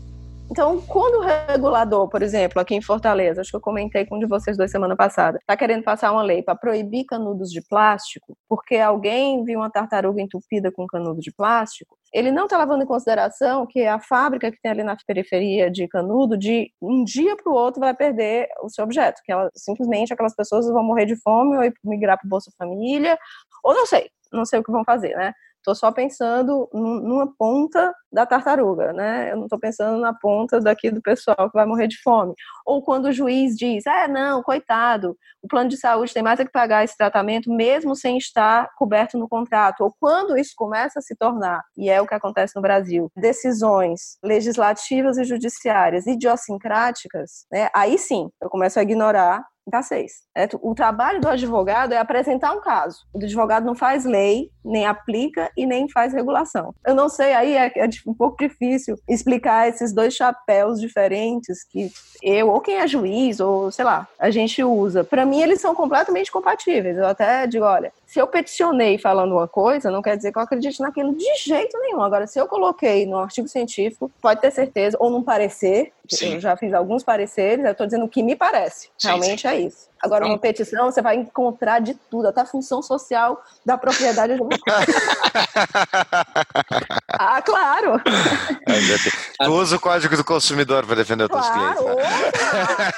Então, quando o regulador, por exemplo, aqui em Fortaleza, acho que eu comentei com um de vocês dois semana passada, está querendo passar uma lei para proibir canudos de plástico, porque alguém viu uma tartaruga entupida com canudo de plástico, ele não está levando em consideração que a fábrica que tem ali na periferia de canudo, de um dia para o outro, vai perder o seu objeto, que ela, simplesmente aquelas pessoas vão morrer de fome ou migrar para o Bolsa Família, ou não sei, não sei o que vão fazer, né? Estou só pensando num- numa ponta da tartaruga, né? Eu não estou pensando na ponta daqui do pessoal que vai morrer de fome. Ou quando o juiz diz, é, não, coitado, o plano de saúde tem mais é que pagar esse tratamento mesmo sem estar coberto no contrato. Ou quando isso começa a se tornar, e é o que acontece no Brasil, decisões legislativas e judiciárias idiosincráticas, né? Aí sim, eu começo a ignorar da seis. É, O trabalho do advogado é apresentar um caso. O advogado não faz lei, nem aplica e nem faz regulação. Eu não sei, aí é, é um pouco difícil explicar esses dois chapéus diferentes que eu, ou quem é juiz, ou sei lá, a gente usa. Para mim, eles são completamente compatíveis. Eu até digo, olha, se eu peticionei falando uma coisa, não quer dizer que eu acredite naquilo de jeito nenhum. Agora, se eu coloquei no artigo científico, pode ter certeza, ou num parecer, Sim. eu já fiz alguns pareceres, eu estou dizendo o que me parece. Sim, Realmente é isso. Agora, uma petição, você vai encontrar de tudo, até a função social da propriedade *laughs* ah, claro! Tu usa o código do consumidor para defender os teus Claro! clientes. né?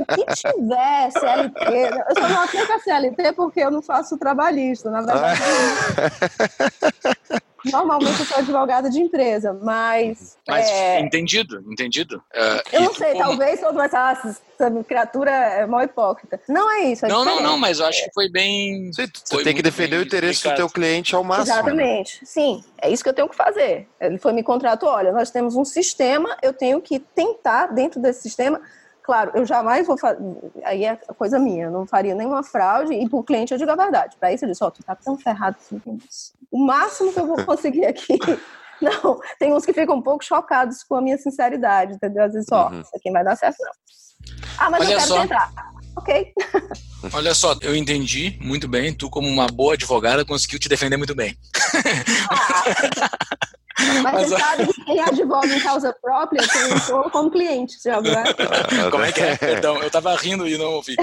O que tiver CLT, eu só não aplico a CLT porque eu não faço trabalhista, na verdade. *laughs* Normalmente eu sou advogada de empresa, mas. Mas é, entendido, entendido. É, eu não sei, como- talvez todo mundo essa, essa criatura é mal hipócrita. Não é isso. é Não, não, diferente. não, mas eu acho que foi bem. Tu Foi tem que defender o interesse do explicado. teu cliente ao máximo. né? Exatamente. Sim, é isso que eu tenho que fazer. Ele foi me contratou, olha, nós temos um sistema, eu tenho que tentar dentro desse sistema. Claro, eu jamais vou fazer. Aí é coisa minha, eu não faria nenhuma fraude e pro cliente eu digo a verdade. Para isso eu disse, ó, tu tá tão ferrado que você não tem noção. O máximo que eu vou *laughs* conseguir aqui. *laughs* Não, tem uns que ficam um pouco chocados com a minha sinceridade, entendeu? Às vezes, ó, Uhum. isso aqui não vai dar certo, não. Ah, mas Olha eu quero só. tentar. Ok. *laughs* Olha só, eu entendi muito bem. Tu, como uma boa advogada, conseguiu te defender muito bem. Mas, Mas, você sabe que quem advoga em causa própria tem um como cliente, já viu, né? Como é que é? *laughs* Perdão, eu tava rindo e não ouvi.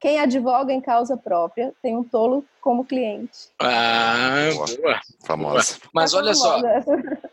Quem advoga em causa própria tem um tolo como cliente. Ah, Boa. boa. Famosa. Mas olha só, né?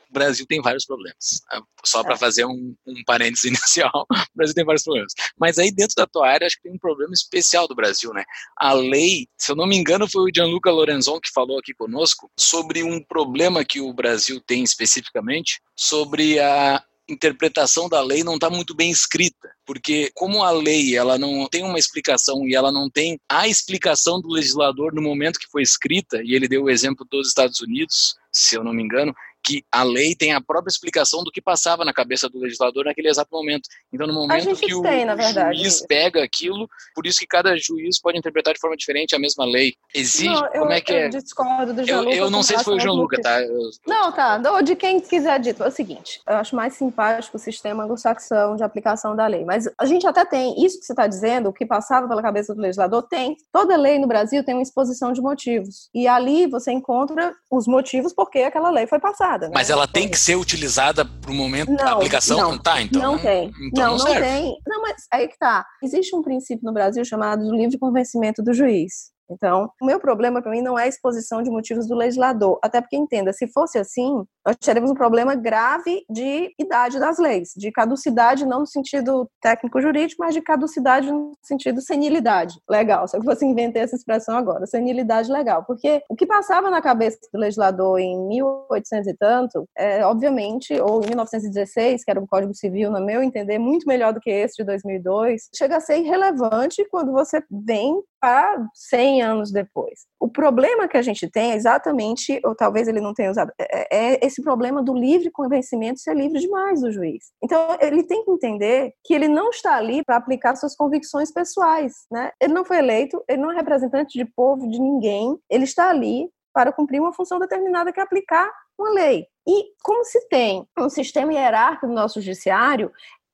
O Brasil tem vários problemas. Só para É. fazer um, um parênteses *laughs* inicial, o Brasil tem vários problemas. Mas aí dentro da tua área, acho que tem um problema especial do Brasil, né? A lei, se eu não me engano, foi o Gianluca Lorenzon que falou aqui conosco sobre um problema que o Brasil tem especificamente sobre a interpretação da lei não está muito bem escrita, porque como a lei ela não tem uma explicação e ela não tem a explicação do legislador no momento que foi escrita, e ele deu o exemplo dos Estados Unidos, se eu não me engano, que a lei tem a própria explicação do que passava na cabeça do legislador naquele exato momento. Então, no momento que o, tem, verdade, juiz isso. pega aquilo, por isso que cada juiz pode interpretar de forma diferente a mesma lei. Exige, Não, eu, como é que eu é? discordo do Eu, Gianluca. eu não sei se foi o João ao Luca, que- tá? Eu- Não, tá. Ou de quem quiser dito. É o seguinte, eu acho mais simpático o sistema anglo-saxão de aplicação da lei. Mas a gente até tem, isso que você está dizendo, o que passava pela cabeça do legislador, tem. Toda lei no Brasil tem uma exposição de motivos. E ali você encontra os motivos por que aquela lei foi passada. Utilizada. Né? Mas ela tem que ser utilizada para o momento da aplicação? Não, tá, então. Não tem. Então não, não, não tem. Não, mas aí que tá. Existe um princípio no Brasil chamado livre convencimento do juiz. Então, o meu problema para mim não é a exposição de motivos do legislador, até porque entenda, se fosse assim, nós teremos um problema grave de idade das leis, de caducidade não no sentido técnico jurídico, mas de caducidade no sentido senilidade. Legal, se eu fosse inventar essa expressão agora, senilidade legal, porque o que passava na cabeça do legislador em 1800 e tanto, é, obviamente, ou em 1916, que era um Código Civil, no meu entender, muito melhor do que esse de 2002, chega a ser irrelevante quando você vem para 100 anos depois. O problema que a gente tem é exatamente, ou talvez ele não tenha usado, é, é esse problema do livre convencimento ser livre demais do juiz. Então, ele tem que entender que ele não está ali para aplicar suas convicções pessoais, né? Ele não foi eleito, ele não é representante de povo, de ninguém, ele está ali para cumprir uma função determinada que é aplicar uma lei. E como se tem um sistema hierárquico no nosso judiciário,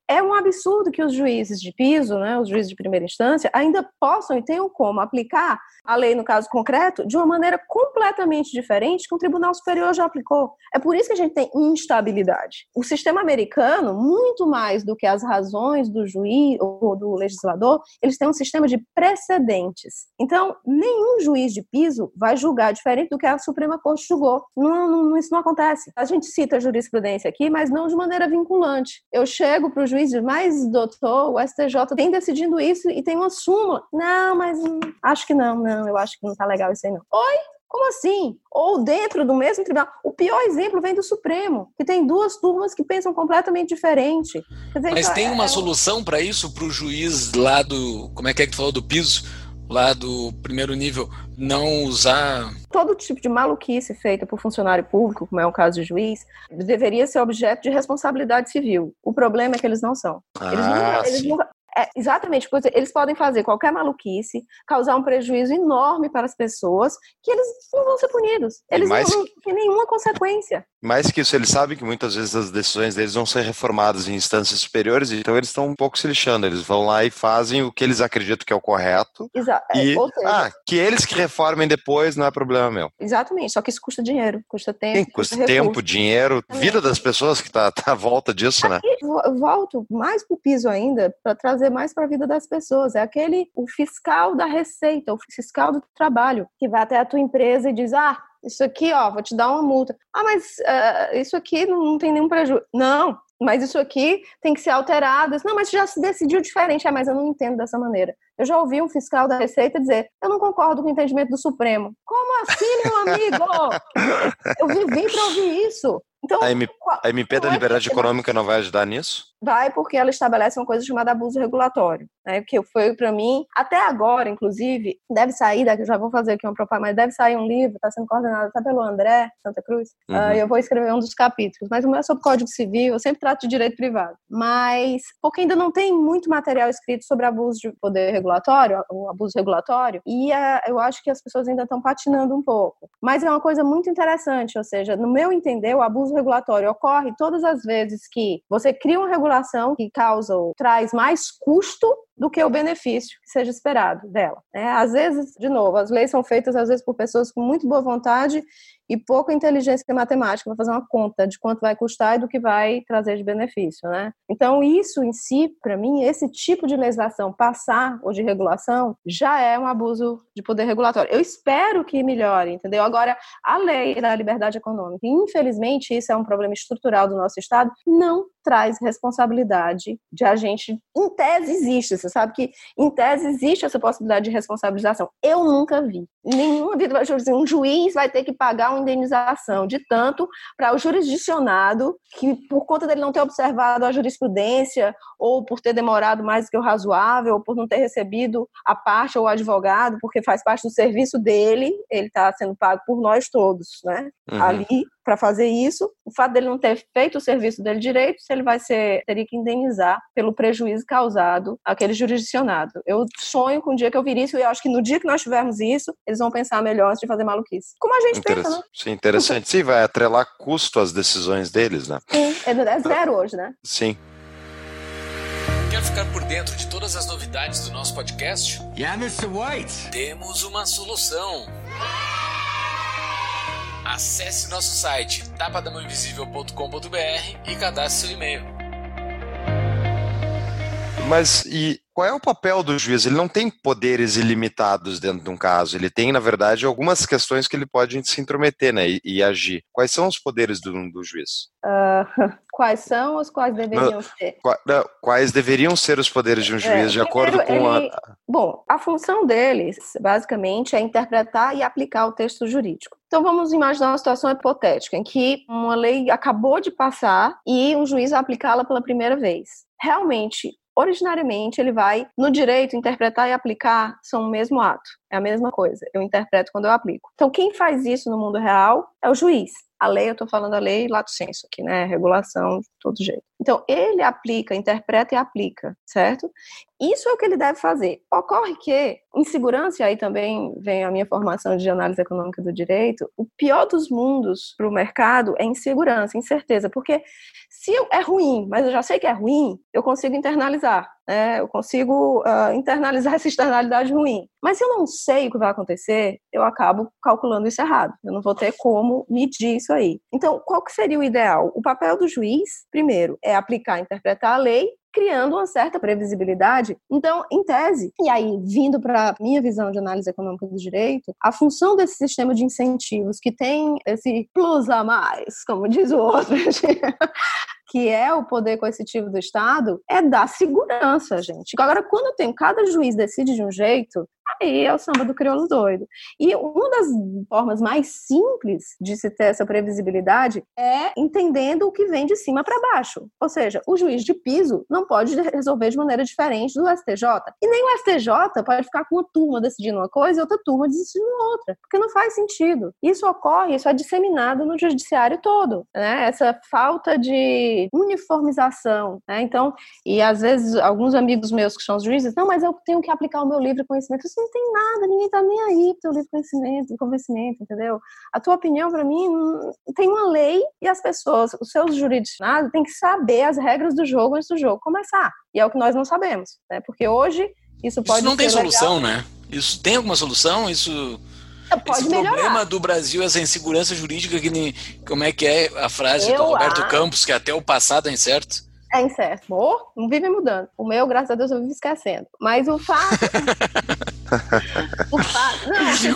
é um absurdo que os juízes de piso, né, os juízes de primeira instância, ainda possam e tenham como aplicar a lei, no caso concreto, de uma maneira completamente diferente que o Tribunal Superior já aplicou. É por isso que a gente tem instabilidade. O sistema americano, muito mais do que as razões do juiz ou do legislador, eles têm um sistema de precedentes. Então, nenhum juiz de piso vai julgar diferente do que a Suprema Corte julgou. Não, não, isso não acontece. A gente cita a jurisprudência aqui, mas não de maneira vinculante. Eu chego para o juiz e mas doutor, o STJ tem decidindo isso e tem uma súmula. Não, mas hum, acho que não, não, eu acho que não tá legal isso aí não. Oi? Como assim? Ou dentro do mesmo tribunal. O pior exemplo vem do Supremo, que tem duas turmas que pensam completamente diferente. Dizer, Mas tem é, uma é... solução para isso para o juiz lá do. Como é que é que tu falou do piso? Lá do primeiro nível, não usar. Todo tipo de maluquice feita por funcionário público, como é o caso de juiz, deveria ser objeto de responsabilidade civil. O problema é que eles não são. Eles, ah, nunca, eles nunca, é, exatamente, porque eles podem fazer qualquer maluquice, causar um prejuízo enorme para as pessoas, que eles não vão ser punidos. Eles mais, não vão ter nenhuma consequência. Mais que isso, eles sabem que muitas vezes as decisões deles vão ser reformadas em instâncias superiores, então eles estão um pouco se lixando. Eles vão lá e fazem o que eles acreditam que é o correto. Exato. É, e, seja, ah, que eles que reformem depois não é problema meu. Exatamente, só que isso custa dinheiro, custa tempo. Sim, custa, custa tempo, dinheiro, vida das pessoas que está tá à volta disso, né? Aqui, né? Volto mais para o piso ainda, para trazer trazer mais para a vida das pessoas. É aquele, o fiscal da receita, o fiscal do trabalho, que vai até a tua empresa e diz: ah, isso aqui, ó, vou te dar uma multa. Ah, mas uh, isso aqui não tem nenhum prejuízo. Não, mas isso aqui tem que ser alterado. Não, mas já se decidiu diferente. É, mas eu não entendo dessa maneira. Eu já ouvi um fiscal da Receita dizer: eu não concordo com o entendimento do Supremo. Como assim, meu amigo? eu vivi para ouvir isso. Então, a, MP, a MP da é Liberdade Econômica não vai ajudar nisso? Vai, porque ela estabelece uma coisa chamada abuso regulatório, né? Que foi para mim, até agora, inclusive, deve sair, já vou fazer aqui uma propaganda, mas deve sair um livro, está sendo coordenado até pelo André Santa Cruz, uhum. uh, eu vou escrever um dos capítulos, mas o meu é sobre Código Civil, eu sempre trato de direito privado, mas porque ainda não tem muito material escrito sobre abuso de poder regulatório, o abuso regulatório, e uh, eu acho que as pessoas ainda estão patinando um pouco. Mas é uma coisa muito interessante, ou seja, no meu entender, o abuso regulatório ocorre todas as vezes que você cria uma que causa traz mais custo do que o benefício que seja esperado dela. É, às vezes, de novo, as leis são feitas às vezes por pessoas com muito boa vontade e pouca inteligência matemática para fazer uma conta de quanto vai custar e do que vai trazer de benefício, né? Então, isso em si, para mim, esse tipo de legislação passar ou de regulação já é um abuso de poder regulatório. Eu espero que melhore, entendeu? Agora, a lei da liberdade econômica, infelizmente, isso é um problema estrutural do nosso Estado, não traz responsabilidade de agente. Em tese existe, você sabe que em tese existe essa possibilidade de responsabilização. Eu nunca vi. Nenhuma vida um juiz vai ter que pagar uma indenização de tanto para o jurisdicionado que por conta dele não ter observado a jurisprudência ou por ter demorado mais do que o razoável, ou por não ter recebido a parte ou o advogado, porque faz parte do serviço dele, ele está sendo pago por nós todos, né? Uhum. Ali para fazer isso. O fato dele não ter feito o serviço dele direito, se ele vai ser, teria que indenizar pelo prejuízo causado àquele jurisdicionado. Eu sonho com o dia que eu vir isso e eu acho que no dia que nós tivermos isso, eles vão pensar melhor antes de fazer maluquice. Como a gente pensa, né? Sim, interessante. Sim, vai atrelar custo às decisões deles, né? Sim, é, é zero hoje, né? Sim. Quer ficar por dentro de todas as novidades do nosso podcast? Yeah, Mr. White. Temos uma solução Acesse nosso site tapadamãoinvisível.com.br e cadastre seu e-mail. Mas e qual é o papel do juiz? Ele não tem poderes ilimitados dentro de um caso. Ele tem, na verdade, algumas questões que ele pode se intrometer né, e, e agir. Quais são os poderes do, do juiz? Uh, *laughs* quais são os quais deveriam não, ser? não, quais deveriam ser os poderes de um juiz, é, de acordo com ele, a. Bom, a função deles, basicamente, é interpretar e aplicar o texto jurídico. Então vamos imaginar uma situação hipotética em que uma lei acabou de passar e um juiz vai aplicá-la pela primeira vez. Realmente, originariamente ele vai no direito interpretar e aplicar são o mesmo ato, é a mesma coisa. Eu interpreto quando eu aplico. Então quem faz isso no mundo real é o juiz. A lei, eu estou falando a lei lato senso aqui, né? Regulação de todo jeito. Então, ele aplica, interpreta e aplica, certo? Isso é o que ele deve fazer. Ocorre que, insegurança, e aí também vem a minha formação de análise econômica do direito, o pior dos mundos para o mercado é insegurança, incerteza, porque se é ruim, mas eu já sei que é ruim, eu consigo internalizar né? Eu consigo uh, internalizar *laughs* essa externalidade ruim. Mas se eu não sei o que vai acontecer, eu acabo calculando isso errado. Eu não vou ter como medir isso aí. Então, qual que seria o ideal? O papel do juiz, primeiro, é aplicar, interpretar a lei criando uma certa previsibilidade. Então, em tese, e aí vindo para minha visão de análise econômica do direito, a função desse sistema de incentivos que tem esse plus a mais, como diz o outro, *laughs* que é o poder coercitivo do Estado, é dar segurança, gente. Agora, quando tem cada juiz decide de um jeito, aí é o samba do crioulo doido. E uma das formas mais simples de se ter essa previsibilidade é entendendo o que vem de cima para baixo. Ou seja, o juiz de piso não pode resolver de maneira diferente do STJ. E nem o STJ pode ficar com uma turma decidindo uma coisa e outra turma decidindo outra, porque não faz sentido. Isso ocorre, isso é disseminado no judiciário todo, né? Essa falta de uniformização, né? Então, e às vezes alguns amigos meus que são juízes, não, mas eu tenho que aplicar o meu livre conhecimento não tem nada, ninguém tá nem aí pro teu livre conhecimento, convencimento, entendeu? A tua opinião, para mim, tem uma lei e as pessoas, os seus jurisdicionados, têm que saber as regras do jogo antes do jogo começar. E é o que nós não sabemos, né? Porque hoje isso pode Isso não tem solução, legal. né? Isso tem alguma solução? Isso Pode Esse melhorar. problema do Brasil, essa insegurança jurídica, que nem, como é que é a frase Eu do Roberto acho. Campos, que até o passado é incerto? É incerto. Oh, não vive mudando. O meu, graças a Deus, eu vivo esquecendo. Mas o fato. *laughs*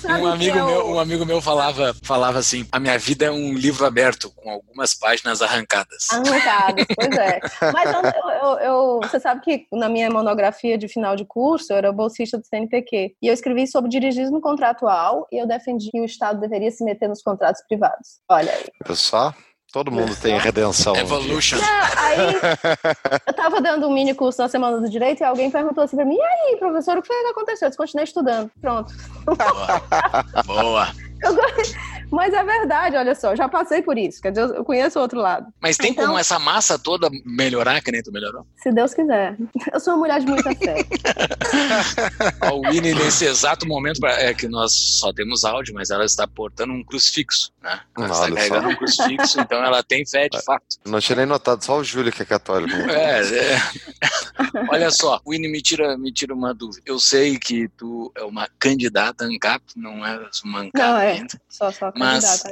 Não, um amigo eu... meu, um amigo meu falava, falava assim: a minha vida é um livro aberto com algumas páginas arrancadas. Arrancadas, pois é. *laughs* Mas eu, eu, eu, você sabe que na minha monografia de final de curso eu era bolsista do CNPq e eu escrevi sobre dirigismo contratual e eu defendi que o Estado deveria se meter nos contratos privados. Olha aí. Pessoal. Todo mundo *laughs* tem redenção. Evolution. Não, aí, *laughs* eu tava dando um mini curso na Semana do Direito e alguém perguntou assim pra mim, e aí, professor, o que foi que aconteceu? Eu continuei estudando. Pronto. Boa. *laughs* Boa. Eu, mas é verdade, olha só, já passei por isso, quer dizer, eu conheço o outro lado. Mas tem então, como essa massa toda melhorar, que nem tu melhorou? Se Deus quiser. Eu sou uma mulher de muita fé. *laughs* o Winnie, nesse exato momento, é que nós só temos áudio, mas ela está portando um crucifixo, né? Ela está carregando só. um crucifixo, então ela tem fé de fato. Não tinha nem notado, só o Júlio que é católico. É, é. Olha só, Winnie, me tira, me tira uma dúvida. Eu sei que tu é uma candidata ANCAP, não é uma ANCAP não, é. ainda. Só, só mas,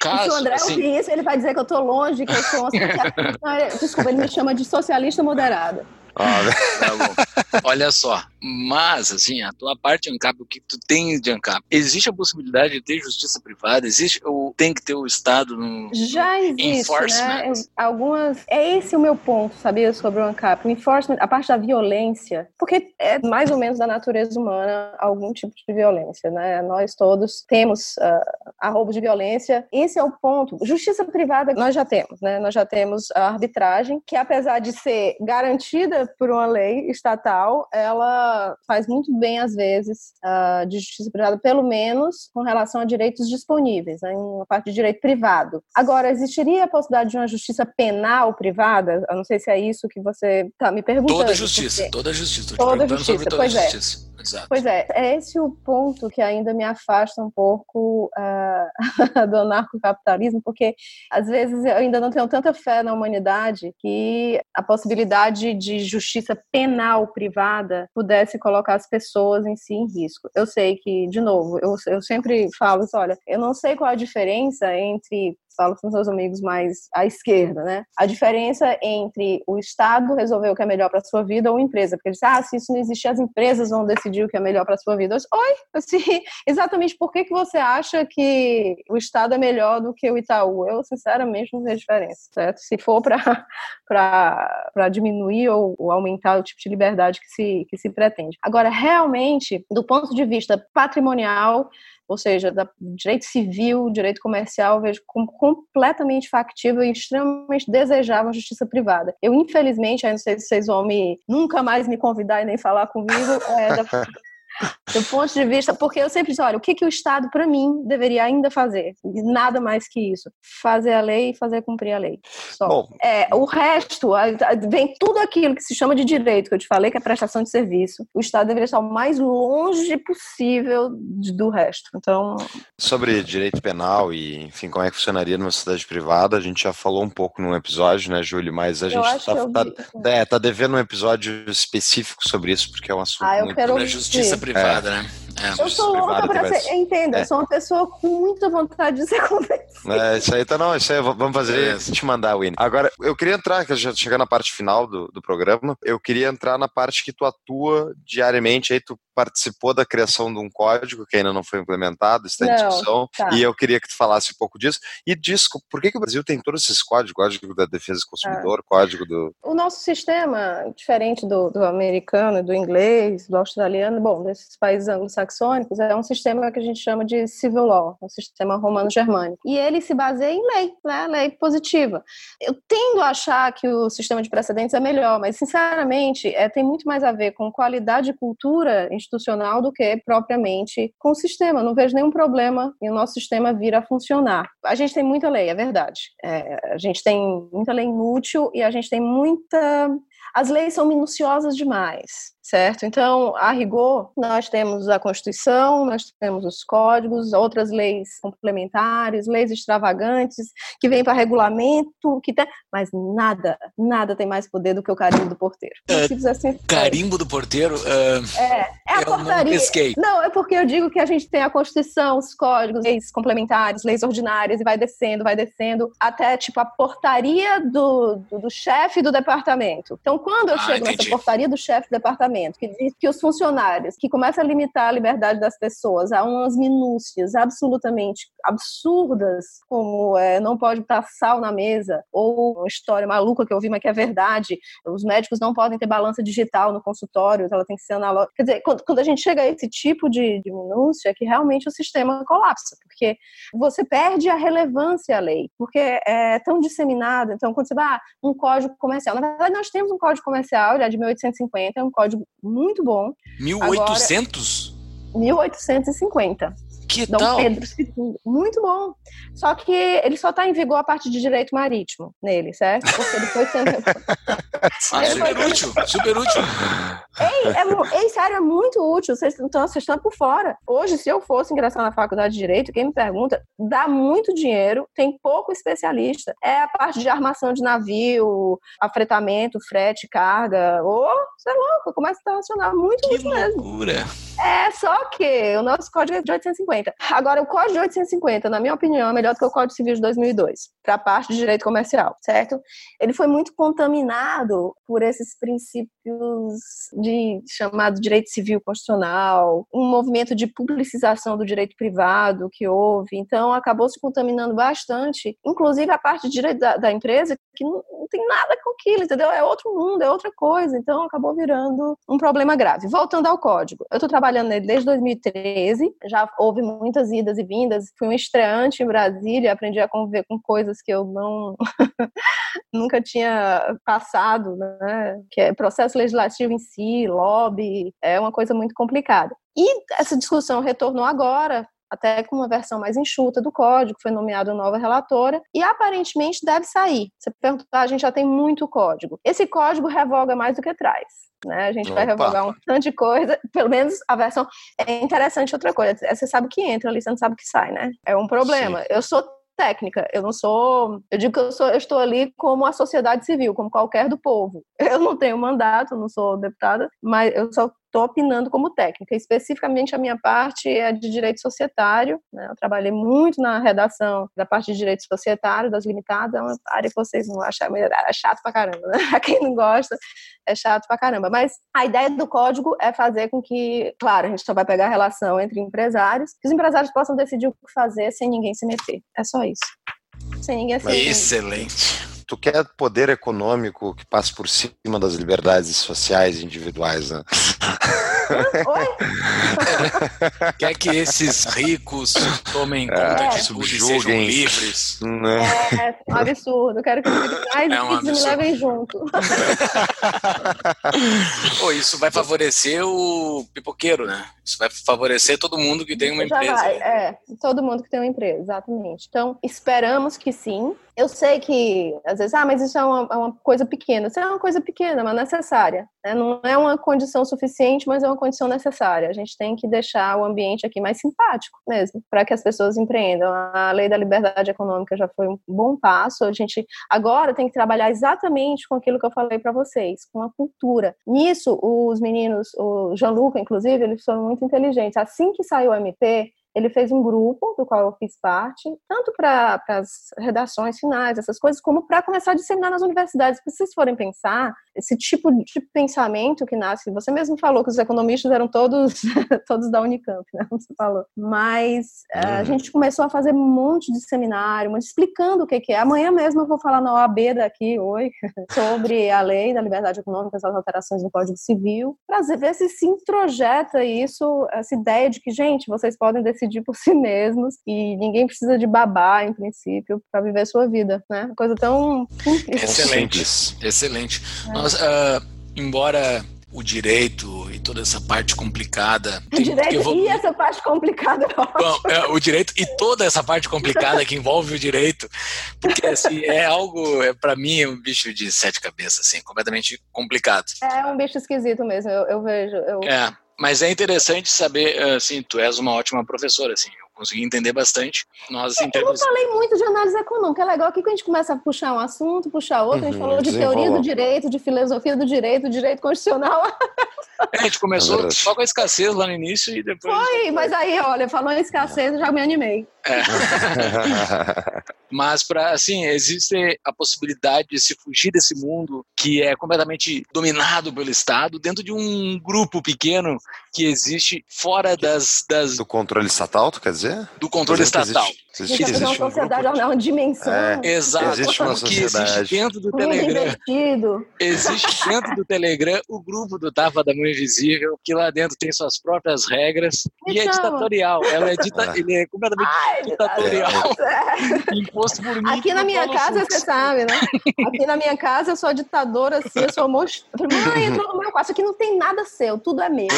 Caso, se o André assim... ouvir isso, ele vai dizer que eu tô longe, que eu sou uma... *laughs* Desculpa, ele me chama de socialista moderada. Ah, *laughs* tá Olha só, mas assim, a tua parte ANCAP, o que tu tem de ANCAP? Existe a possibilidade de ter justiça privada? Existe ou tem que ter o Estado no, Já existe, né? Algumas. É esse o meu ponto, sabia, sobre o ANCAP. O enforcement, a parte da violência, porque é mais ou menos da natureza humana algum tipo de violência, né? Nós todos temos uh, arrobo de violência. Esse é o ponto. Justiça privada nós já temos, né? Nós já temos a arbitragem, que apesar de ser garantida por uma lei estatal, ela faz muito bem, às vezes, de justiça privada, pelo menos com relação a direitos disponíveis, né, em uma parte de direito privado. Agora, existiria a possibilidade de uma justiça penal privada? Eu não sei se é isso que você está me perguntando. Toda justiça, toda justiça. Toda justiça, toda pois é. justiça. é. Exato. Pois é, é esse o ponto que ainda me afasta um pouco uh, *laughs* do anarcocapitalismo, porque às vezes eu ainda não tenho tanta fé na humanidade que a possibilidade de justiça penal privada pudesse colocar as pessoas em si em risco. Eu sei que, de novo, eu, eu sempre falo assim, olha, eu não sei qual a diferença entre falo com meus amigos mais à esquerda, né? A diferença entre o Estado resolver o que é melhor para sua vida ou a empresa, porque eles ah, se isso não existir, as empresas vão decidir o que é melhor para sua vida. Eu disse, Oi, assim, *laughs* exatamente por que, que você acha que o Estado é melhor do que o Itaú? Eu, sinceramente, não vejo diferença, certo? Se for para *laughs* diminuir ou, ou aumentar o tipo de liberdade que se, que se pretende. Agora, realmente, do ponto de vista patrimonial, ou seja, da direito civil, direito comercial, vejo como completamente factível e extremamente desejável a justiça privada. Eu, infelizmente, não sei se vocês vão me nunca mais me convidar e nem falar comigo, é, da, do ponto de vista, porque eu sempre digo, olha, o que, que o Estado, para mim, deveria ainda fazer? Nada mais que isso. Fazer a lei e fazer cumprir a lei. Só. Bom, é, o resto, vem tudo aquilo que se chama de direito, que eu te falei, que é prestação de serviço. O Estado deveria estar o mais longe possível do resto. Então. Sobre direito penal e, enfim, como é que funcionaria numa sociedade privada, a gente já falou um pouco num episódio, né, Júlio? Mas a gente está tá, tá, é, tá devendo um episódio específico sobre isso, porque é um assunto ah, muito. Quero justiça privada, é. eu sou louca pra ser, entenda, é. eu sou uma pessoa com muita vontade de ser *laughs* convencida. É, isso aí tá não, isso aí vamos fazer, é. te mandar, Winnie. Agora, eu queria entrar, que já chegando na parte final do, do programa, eu queria entrar na parte que tu atua diariamente, aí tu participou da criação de um código que ainda não foi implementado, está em discussão, tá. e eu queria que tu falasse um pouco disso. E disso, por que, que o Brasil tem todos esses códigos, código da defesa do consumidor, ah. código do... O nosso sistema, diferente do, do americano, do inglês, do australiano, bom, desses países anglo-saxônicos, é um sistema que a gente chama de civil law, um sistema romano-germânico. E ele se baseia em lei, né, lei positiva. Eu tendo a achar que o sistema de precedentes é melhor, mas, sinceramente, é, tem muito mais a ver com qualidade e cultura institucional do que propriamente com o sistema. Não vejo nenhum problema em o nosso sistema vir a funcionar. A gente tem muita lei, é verdade. É, a gente tem muita lei inútil e a gente tem muita. As leis são minuciosas demais certo? Então, a rigor, nós temos a Constituição, nós temos os códigos, outras leis complementares, leis extravagantes, que vêm para regulamento, que tem, mas nada, nada tem mais poder do que o carimbo do porteiro. Uh, assim, carimbo do porteiro? Uh, é, é a portaria. Não, não, é porque eu digo que a gente tem a Constituição, os códigos, leis complementares, leis ordinárias, e vai descendo, vai descendo, até, tipo, a portaria do, do, do chefe do departamento. Então, quando eu ah, chego entendi. nessa portaria do chefe do departamento, que diz que os funcionários, que começa a limitar a liberdade das pessoas a umas minúcias absolutamente absurdas, como é, não pode botar sal na mesa, ou uma história maluca que eu vi, mas que é verdade, os médicos não podem ter balança digital no consultório, ela tem que ser analógica. Quer dizer, quando, quando a gente chega a esse tipo de, de minúcia, é que realmente o sistema colapsa, porque você perde a relevância à lei, porque é tão disseminado. Então, quando você vai, ah, um código comercial, na verdade, nós temos um código comercial, ele é de 1850, é um código muito bom. 1800? Agora, 1850. Que Dom tal? Pedro II. Muito bom. Só que ele só está em vigor a parte de direito marítimo nele, certo? Porque depois sendo... *laughs* ah, super útil, super útil. Ei, é, ei, sério, é muito útil. Vocês, então, vocês estão por fora. Hoje, se eu fosse ingressar na faculdade de Direito, quem me pergunta, dá muito dinheiro, tem pouco especialista. É a parte de armação de navio, afretamento, frete, carga. Ô, oh, você é louco, começa a relacionar muito que útil loucura. mesmo. É, só que o nosso código é de 850. Agora, o código de 850, na minha opinião, é melhor do que o Código Civil de 2002, para a parte de direito comercial, certo? Ele foi muito contaminado por esses princípios de chamado direito civil constitucional, um movimento de publicização do direito privado que houve, então acabou se contaminando bastante, inclusive a parte de direito da, da empresa, que não, não tem nada com aquilo, entendeu? É outro mundo, é outra coisa, então acabou virando um problema grave. Voltando ao código, eu estou trabalhando nele desde 2013, já houve muitas idas e vindas, fui um estreante em Brasília, aprendi a conviver com coisas que eu não *laughs* nunca tinha passado, né? Que é processo legislativo em si, lobby, é uma coisa muito complicada. E essa discussão retornou agora, até com uma versão mais enxuta do código, foi nomeada nova relatora, e aparentemente deve sair. Você perguntar, ah, a gente já tem muito código. Esse código revoga mais do que traz. Né? A gente Opa. vai revogar um tanto de coisa, pelo menos a versão é interessante outra coisa. Você sabe o que entra ali, você não sabe o que sai, né? É um problema. Sim. Eu sou técnica. Eu não sou. Eu digo que eu, sou, eu estou ali como a sociedade civil, como qualquer do povo. Eu não tenho mandato, não sou deputada, mas eu só estou opinando como técnica. Especificamente a minha parte é de direito societário. Né? Eu trabalhei muito na redação da parte de direito societário, das limitadas, é uma área que vocês vão achar é chato pra caramba. Né? *laughs* quem não gosta, é chato pra caramba. Mas a ideia do código é fazer com que, claro, a gente só vai pegar a relação entre empresários, que os empresários possam decidir o que fazer sem ninguém se meter. É só isso. Sem ninguém se meter. Excelente tu quer poder econômico que passe por cima das liberdades sociais individuais, né? Oi? *laughs* Quer que esses ricos tomem conta é, de tudo e sejam livres? Né? É, é um absurdo. Quero que eles *laughs* mais é um me levem junto. *laughs* Pô, isso vai favorecer o pipoqueiro, né? Isso vai favorecer todo mundo que tem uma empresa. Vai, é, todo mundo que tem uma empresa, exatamente. Então, esperamos que sim. Eu sei que, às vezes, ah, mas isso é uma, é uma coisa pequena. Isso é uma coisa pequena, mas necessária. Né? Não é uma condição suficiente, mas é uma condição necessária. A gente tem que deixar o ambiente aqui mais simpático mesmo, para que as pessoas empreendam. A lei da liberdade econômica já foi um bom passo. A gente agora tem que trabalhar exatamente com aquilo que eu falei para vocês, com a cultura. Nisso, os meninos, o Jean-Luc, inclusive, eles foram muito inteligentes. Assim que saiu o MP, ele fez um grupo do qual eu fiz parte, tanto para as redações finais, essas coisas, como para começar a disseminar nas universidades. Se vocês forem pensar, esse tipo de pensamento que nasce, você mesmo falou que os economistas eram todos, *laughs* todos da Unicamp, né? Você falou. Mas uhum. a gente começou a fazer um monte de seminário, explicando o que, que é. Amanhã mesmo eu vou falar na OAB daqui, oi, *laughs* sobre a lei da liberdade econômica, as alterações no Código Civil, para ver se se introjeta isso, essa ideia de que, gente, vocês podem decidir decidir por si mesmos e ninguém precisa de babá, em princípio, para viver a sua vida, né? Coisa tão Excelente, excelente. É. Nós, uh, embora o direito e toda essa parte complicada. O direito vou... e essa parte complicada. Bom, é, o direito e toda essa parte complicada que envolve o direito, porque assim, é algo, é, para mim, é um bicho de sete cabeças, assim, completamente complicado. É um bicho esquisito mesmo, eu, eu vejo. Eu... É. Mas é interessante saber, assim, tu és uma ótima professora, assim, eu consegui entender bastante. Nós eu não falei muito de análise econômica, é legal que a gente começa a puxar um assunto, puxar outro, uhum, a gente uhum, falou de teoria do direito, de filosofia do direito, direito constitucional. *laughs* É, a gente começou é só com a escassez lá no início e depois... Foi, mas aí, olha, falou em escassez, eu já me animei. É. *laughs* Mas para assim, existe a possibilidade de se fugir desse mundo que é completamente dominado pelo Estado dentro de um grupo pequeno que existe fora das, das... do controle estatal, tu quer dizer? Do controle estatal. Existe, existe, existe uma sociedade, um uma dimensão. É, Exato. Existe uma sociedade. Que existe dentro do Telegram. Existe dentro do Telegram o grupo do Tava da Mãe Invisível, que lá dentro tem suas próprias regras e é ditatorial. Ela é dita, *laughs* ele é completamente Ai, ditatorial. É. *laughs* Imposto por mim. Aqui na minha casa, você sabe, né? Aqui na minha casa eu sou ditadora, assim, eu sou monstro. *laughs* Mãe, entrou no meu quarto. Aqui não tem nada seu, tudo é meu. *laughs*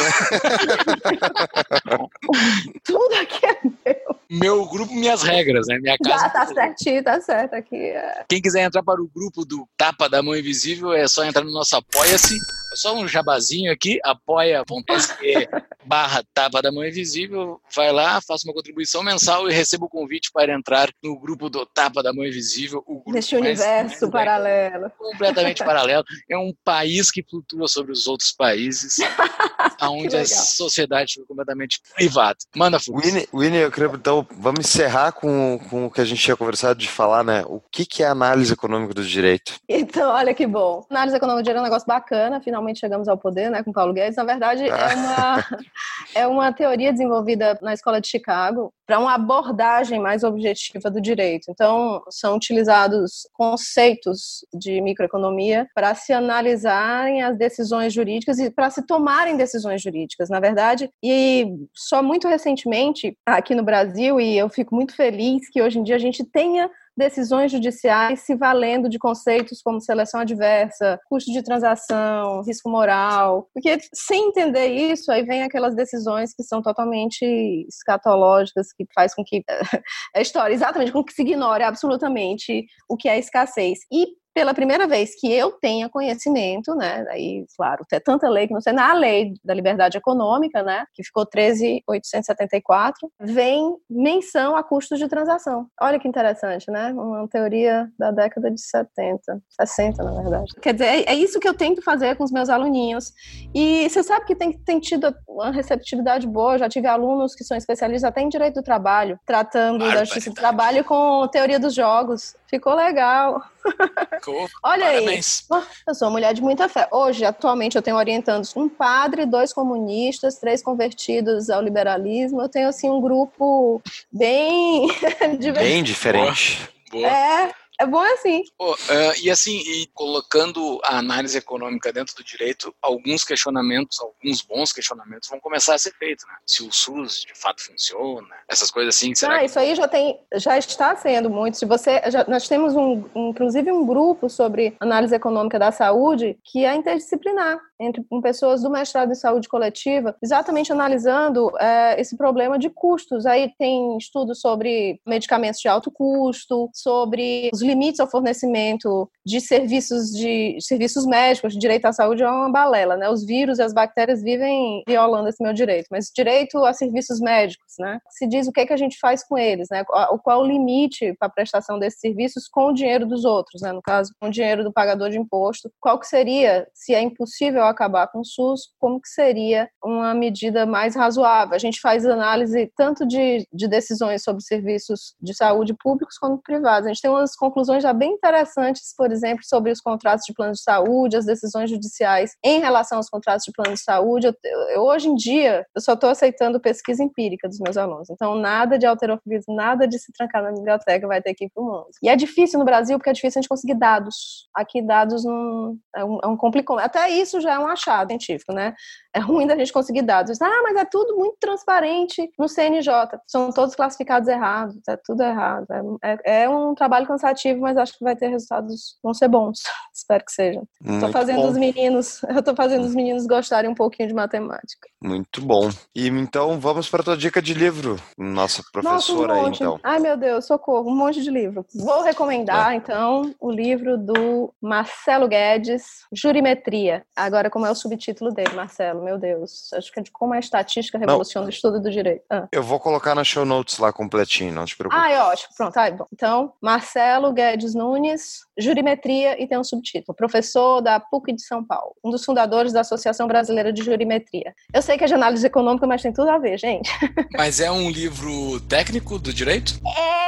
tudo aqui é meu. Meu grupo, minhas regras, né? Minha casa. Ah, tá certinho, tá certo aqui. É. Quem quiser entrar para o grupo do Tapa da Mão Invisível é só entrar no nosso Apoia-se. É só um jabazinho aqui, apoia.se barra Tapa da Mão Invisível. Vai lá, faça uma contribuição mensal e receba o convite para entrar no grupo do Tapa da Mão Invisível. O grupo Neste universo mais paralelo. Completamente paralelo. É um país que flutua sobre os outros países, *laughs* onde a sociedade foi completamente privada. Manda, Fux. Winnie, Winnie, eu queria, então, vamos encerrar com, com o que a gente tinha conversado de falar, né? O que, que é análise econômica do direito? Então, olha que bom. Análise econômica do direito é um negócio bacana, finalmente chegamos ao poder, né, com Paulo Guedes. Na verdade, é ah. uma, *laughs* é uma teoria desenvolvida na Escola de Chicago para uma abordagem mais objetiva do direito. Então, são utilizados conceitos de microeconomia para se analisarem as decisões jurídicas e para se tomarem decisões jurídicas, na verdade. E só muito recentemente, aqui no Brasil, e eu fico muito feliz que hoje em dia a gente tenha decisões judiciais se valendo de conceitos como seleção adversa, custo de transação, risco moral, porque sem entender isso, aí vem aquelas decisões que são totalmente escatológicas, que faz com que *laughs* a história, exatamente, com que se ignore absolutamente o que é escassez. E pela primeira vez que eu tenha conhecimento, né, aí, claro, tem tanta lei que não sei, na lei da liberdade econômica, né, que ficou 13.874, vem menção a custos de transação. Olha que interessante, né, uma teoria da década de 70, 60, na verdade. Quer dizer, é, é isso que eu tento fazer com os meus aluninhos, e você sabe que tem, tem tido uma receptividade boa, já tive alunos que são especialistas até em direito do trabalho, tratando da justiça do trabalho com teoria dos jogos. Ficou legal. Olha Parabéns. aí, eu sou uma mulher de muita fé. Hoje, atualmente, eu tenho orientando um padre, dois comunistas, três convertidos ao liberalismo. Eu tenho, assim, um grupo bem... *laughs* bem diferente. Boa. É, é bom assim. Oh, uh, e assim, e colocando a análise econômica dentro do direito, alguns questionamentos, alguns bons questionamentos vão começar a ser feitos, né? Se o SUS de fato funciona, essas coisas assim. Será ah, que... isso aí já tem, já está sendo muito. Se você, já, nós temos um, inclusive um grupo sobre análise econômica da saúde que é interdisciplinar entre com pessoas do mestrado em saúde coletiva, exatamente analisando é, esse problema de custos. Aí tem estudos sobre medicamentos de alto custo, sobre os limites ao fornecimento de serviços de serviços médicos, de direito à saúde é uma balela, né? Os vírus e as bactérias vivem violando esse meu direito, mas direito a serviços médicos, né? Se diz o que é que a gente faz com eles, né? Qual o limite para a prestação desses serviços com o dinheiro dos outros, né? No caso, com o dinheiro do pagador de imposto. Qual que seria, se é impossível acabar com o SUS, como que seria uma medida mais razoável? A gente faz análise tanto de, de decisões sobre serviços de saúde públicos quanto privados. A gente tem umas conclusões conclusões já bem interessantes, por exemplo, sobre os contratos de plano de saúde, as decisões judiciais em relação aos contratos de plano de saúde. Eu, eu, hoje em dia, eu só estou aceitando pesquisa empírica dos meus alunos. Então, nada de alterofilismo, nada de se trancar na biblioteca vai ter que ir para o mundo. E é difícil no Brasil, porque é difícil a gente conseguir dados. Aqui, dados não, é um, é um complicado. Até isso já é um achado científico, né? É ruim da gente conseguir dados. Ah, mas é tudo muito transparente no CNJ. São todos classificados errados, é tudo errado. É, é, é um trabalho cansativo mas acho que vai ter resultados vão ser bons. *laughs* Espero que sejam. Estou fazendo bom. os meninos, *laughs* eu tô fazendo os meninos gostarem um pouquinho de matemática. Muito bom. E então vamos para a tua dica de livro, nossa professora nossa, um aí então. Ai meu Deus, socorro, um monte de livro. Vou recomendar é. então o livro do Marcelo Guedes, Jurimetria. Agora como é o subtítulo dele, Marcelo? Meu Deus, acho que é de como a estatística revoluciona não. o estudo do direito. Ah. Eu vou colocar na show notes lá completinho, não te preocupe. Ah, é ótimo. Pronto, ai, bom. Então, Marcelo Guedes Nunes, Jurimetria e tem um subtítulo, professor da PUC de São Paulo, um dos fundadores da Associação Brasileira de Jurimetria. Eu sei que é de análise econômica, mas tem tudo a ver, gente. *laughs* Mas é um livro técnico do direito? É,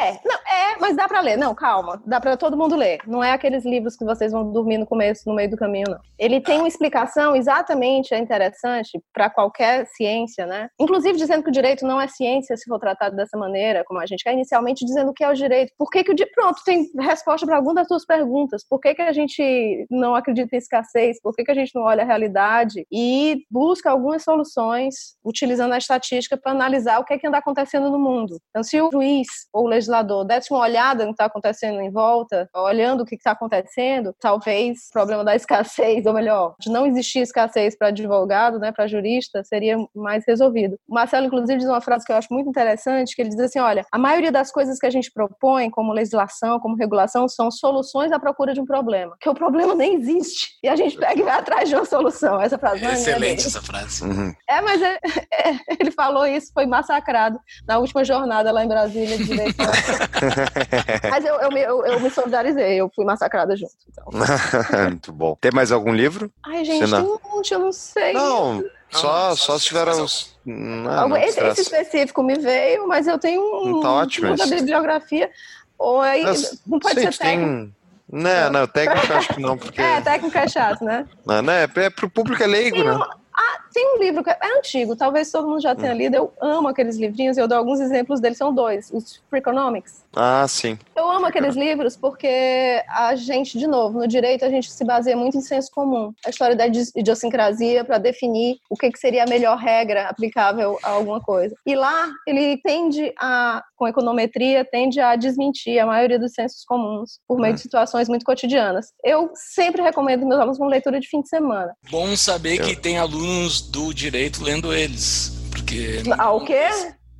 é, não, é, mas dá para ler. Não, calma, dá para todo mundo ler. Não é aqueles livros que vocês vão dormir no começo, no meio do caminho, não. Ele tem uma explicação exatamente é interessante para qualquer ciência, né? Inclusive dizendo que o direito não é ciência se for tratado dessa maneira, como a gente quer inicialmente dizendo que é o direito. Por que que o de pronto tem resposta para alguma das suas perguntas? Por que que a gente não acredita em escassez? Por que que a gente não olha a realidade e busca algumas soluções utilizando a estatística para analisar o que é que anda acontecendo no mundo? Então, se o juiz ou o legislador desse uma olhada no que está acontecendo em volta, olhando o que está acontecendo, talvez o problema da escassez, ou melhor, de não existir escassez para advogado, né, para jurista, seria mais resolvido. O Marcelo, inclusive, diz uma frase que eu acho muito interessante, que ele diz assim, olha, a maioria das coisas que a gente propõe, como legislação, como regulação, são soluções à procura de um problema, que o problema nem existe, e a gente pega e vai atrás de uma solução. Essa frase é Excelente essa frase. Uhum. É, mas é, é, ele falou isso, foi massacrado na última jornada lá em Brasília de direito *laughs* Mas eu, eu, me, eu, eu, me solidarizei, eu fui massacrada junto. Então. *laughs* Muito bom. Tem mais algum livro? Ai, gente, tem um monte, eu não sei. Não, só, só se tiver uns. Não, não esse, esse, específico me veio, mas eu tenho um. Tá ótimo. Da bibliografia. Ou aí, não pode ser técnico. Tem... Não, não, técnico acho que não, porque. É, técnico é chato, né? Não, né? É pro público é leigo, Sim, né? Ah, tem um livro que é antigo, talvez todo mundo já tenha hum. lido. Eu amo aqueles livrinhos e eu dou alguns exemplos deles. São dois: os Freakonomics. Ah, sim. Eu amo aqueles livros porque a gente, de novo, no direito a gente se baseia muito em senso comum. A história da idiosincrasia para definir o que, que seria a melhor regra aplicável a alguma coisa. E lá ele tende a, com econometria, tende a desmentir a maioria dos sensos comuns por meio de hum. situações muito cotidianas. Eu sempre recomendo meus alunos uma leitura de fim de semana. Bom saber eu... que tem alunos do direito lendo eles. Porque. Ah, o quê?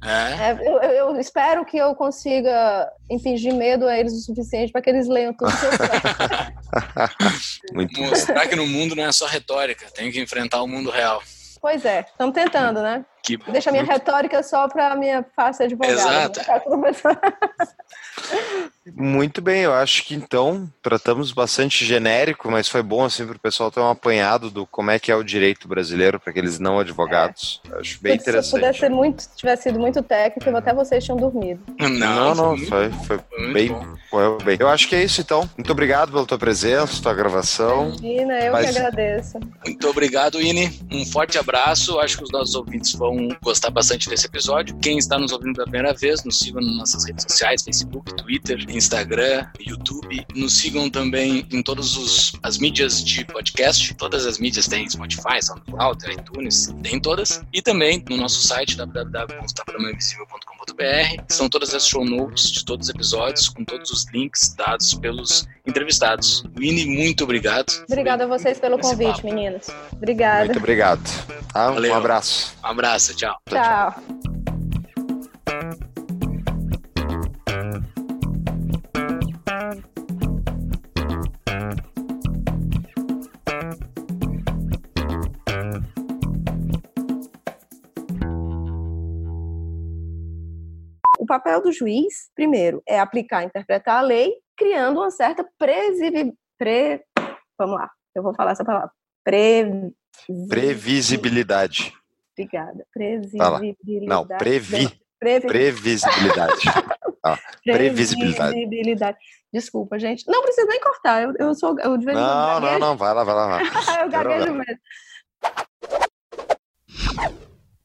É. É, eu, eu espero que eu consiga infligir medo a eles o suficiente para que eles leiam tudo que eu quero. *laughs* Muito. Mostrar que no mundo não é só retórica, tem que enfrentar o mundo real. Pois é, estamos tentando, né? Que bom. Deixa a minha retórica só para a minha face advogada. Exato. né? Bem. *laughs* Muito bem, eu acho que então tratamos bastante genérico, mas foi bom assim para o pessoal ter um apanhado do como é que é o direito brasileiro para aqueles não advogados. Acho bem Se pudesse interessante. ser muito, tivesse sido muito técnico, até vocês tinham dormido. Não, não, foi, foi foi bem, bem. Eu acho que é isso então. Muito obrigado pela tua presença, tua gravação. Imagina, eu Mas- que agradeço. Muito obrigado, Ine. Um forte abraço. Acho que os nossos ouvintes vão gostar bastante desse episódio. Quem está nos ouvindo pela primeira vez, nos sigam nas nossas redes sociais: Facebook, Twitter, Instagram, YouTube. Nos sigam também em todas as mídias de podcast. Todas as mídias têm Spotify, SoundCloud, iTunes, tem todas. E também no nosso site www.tapadamainvisível.com.br estão todas as show notes de todos os episódios, com todos os links dados pelos entrevistados. Ine, muito obrigado. Obrigada a vocês pelo convite, papo. meninos. Obrigada. Muito obrigado. Valeu. Um abraço. Um abraço, tchau. Tchau. O papel do juiz, primeiro, é aplicar, interpretar a lei, criando uma certa previsibilidade. Pre... Vamos lá, eu vou falar essa palavra. Pre... Previsibilidade. Obrigada. Lá. Previsibilidade. Não, previ, Previ... previsibilidade. *laughs* previsibilidade. Previsibilidade. Desculpa, gente. Não precisa nem cortar. Eu, eu sou. Eu de vez Não, não, gaguejo. não, vai lá, vai lá. Vai. *laughs* eu gaguejo Não, não. mesmo.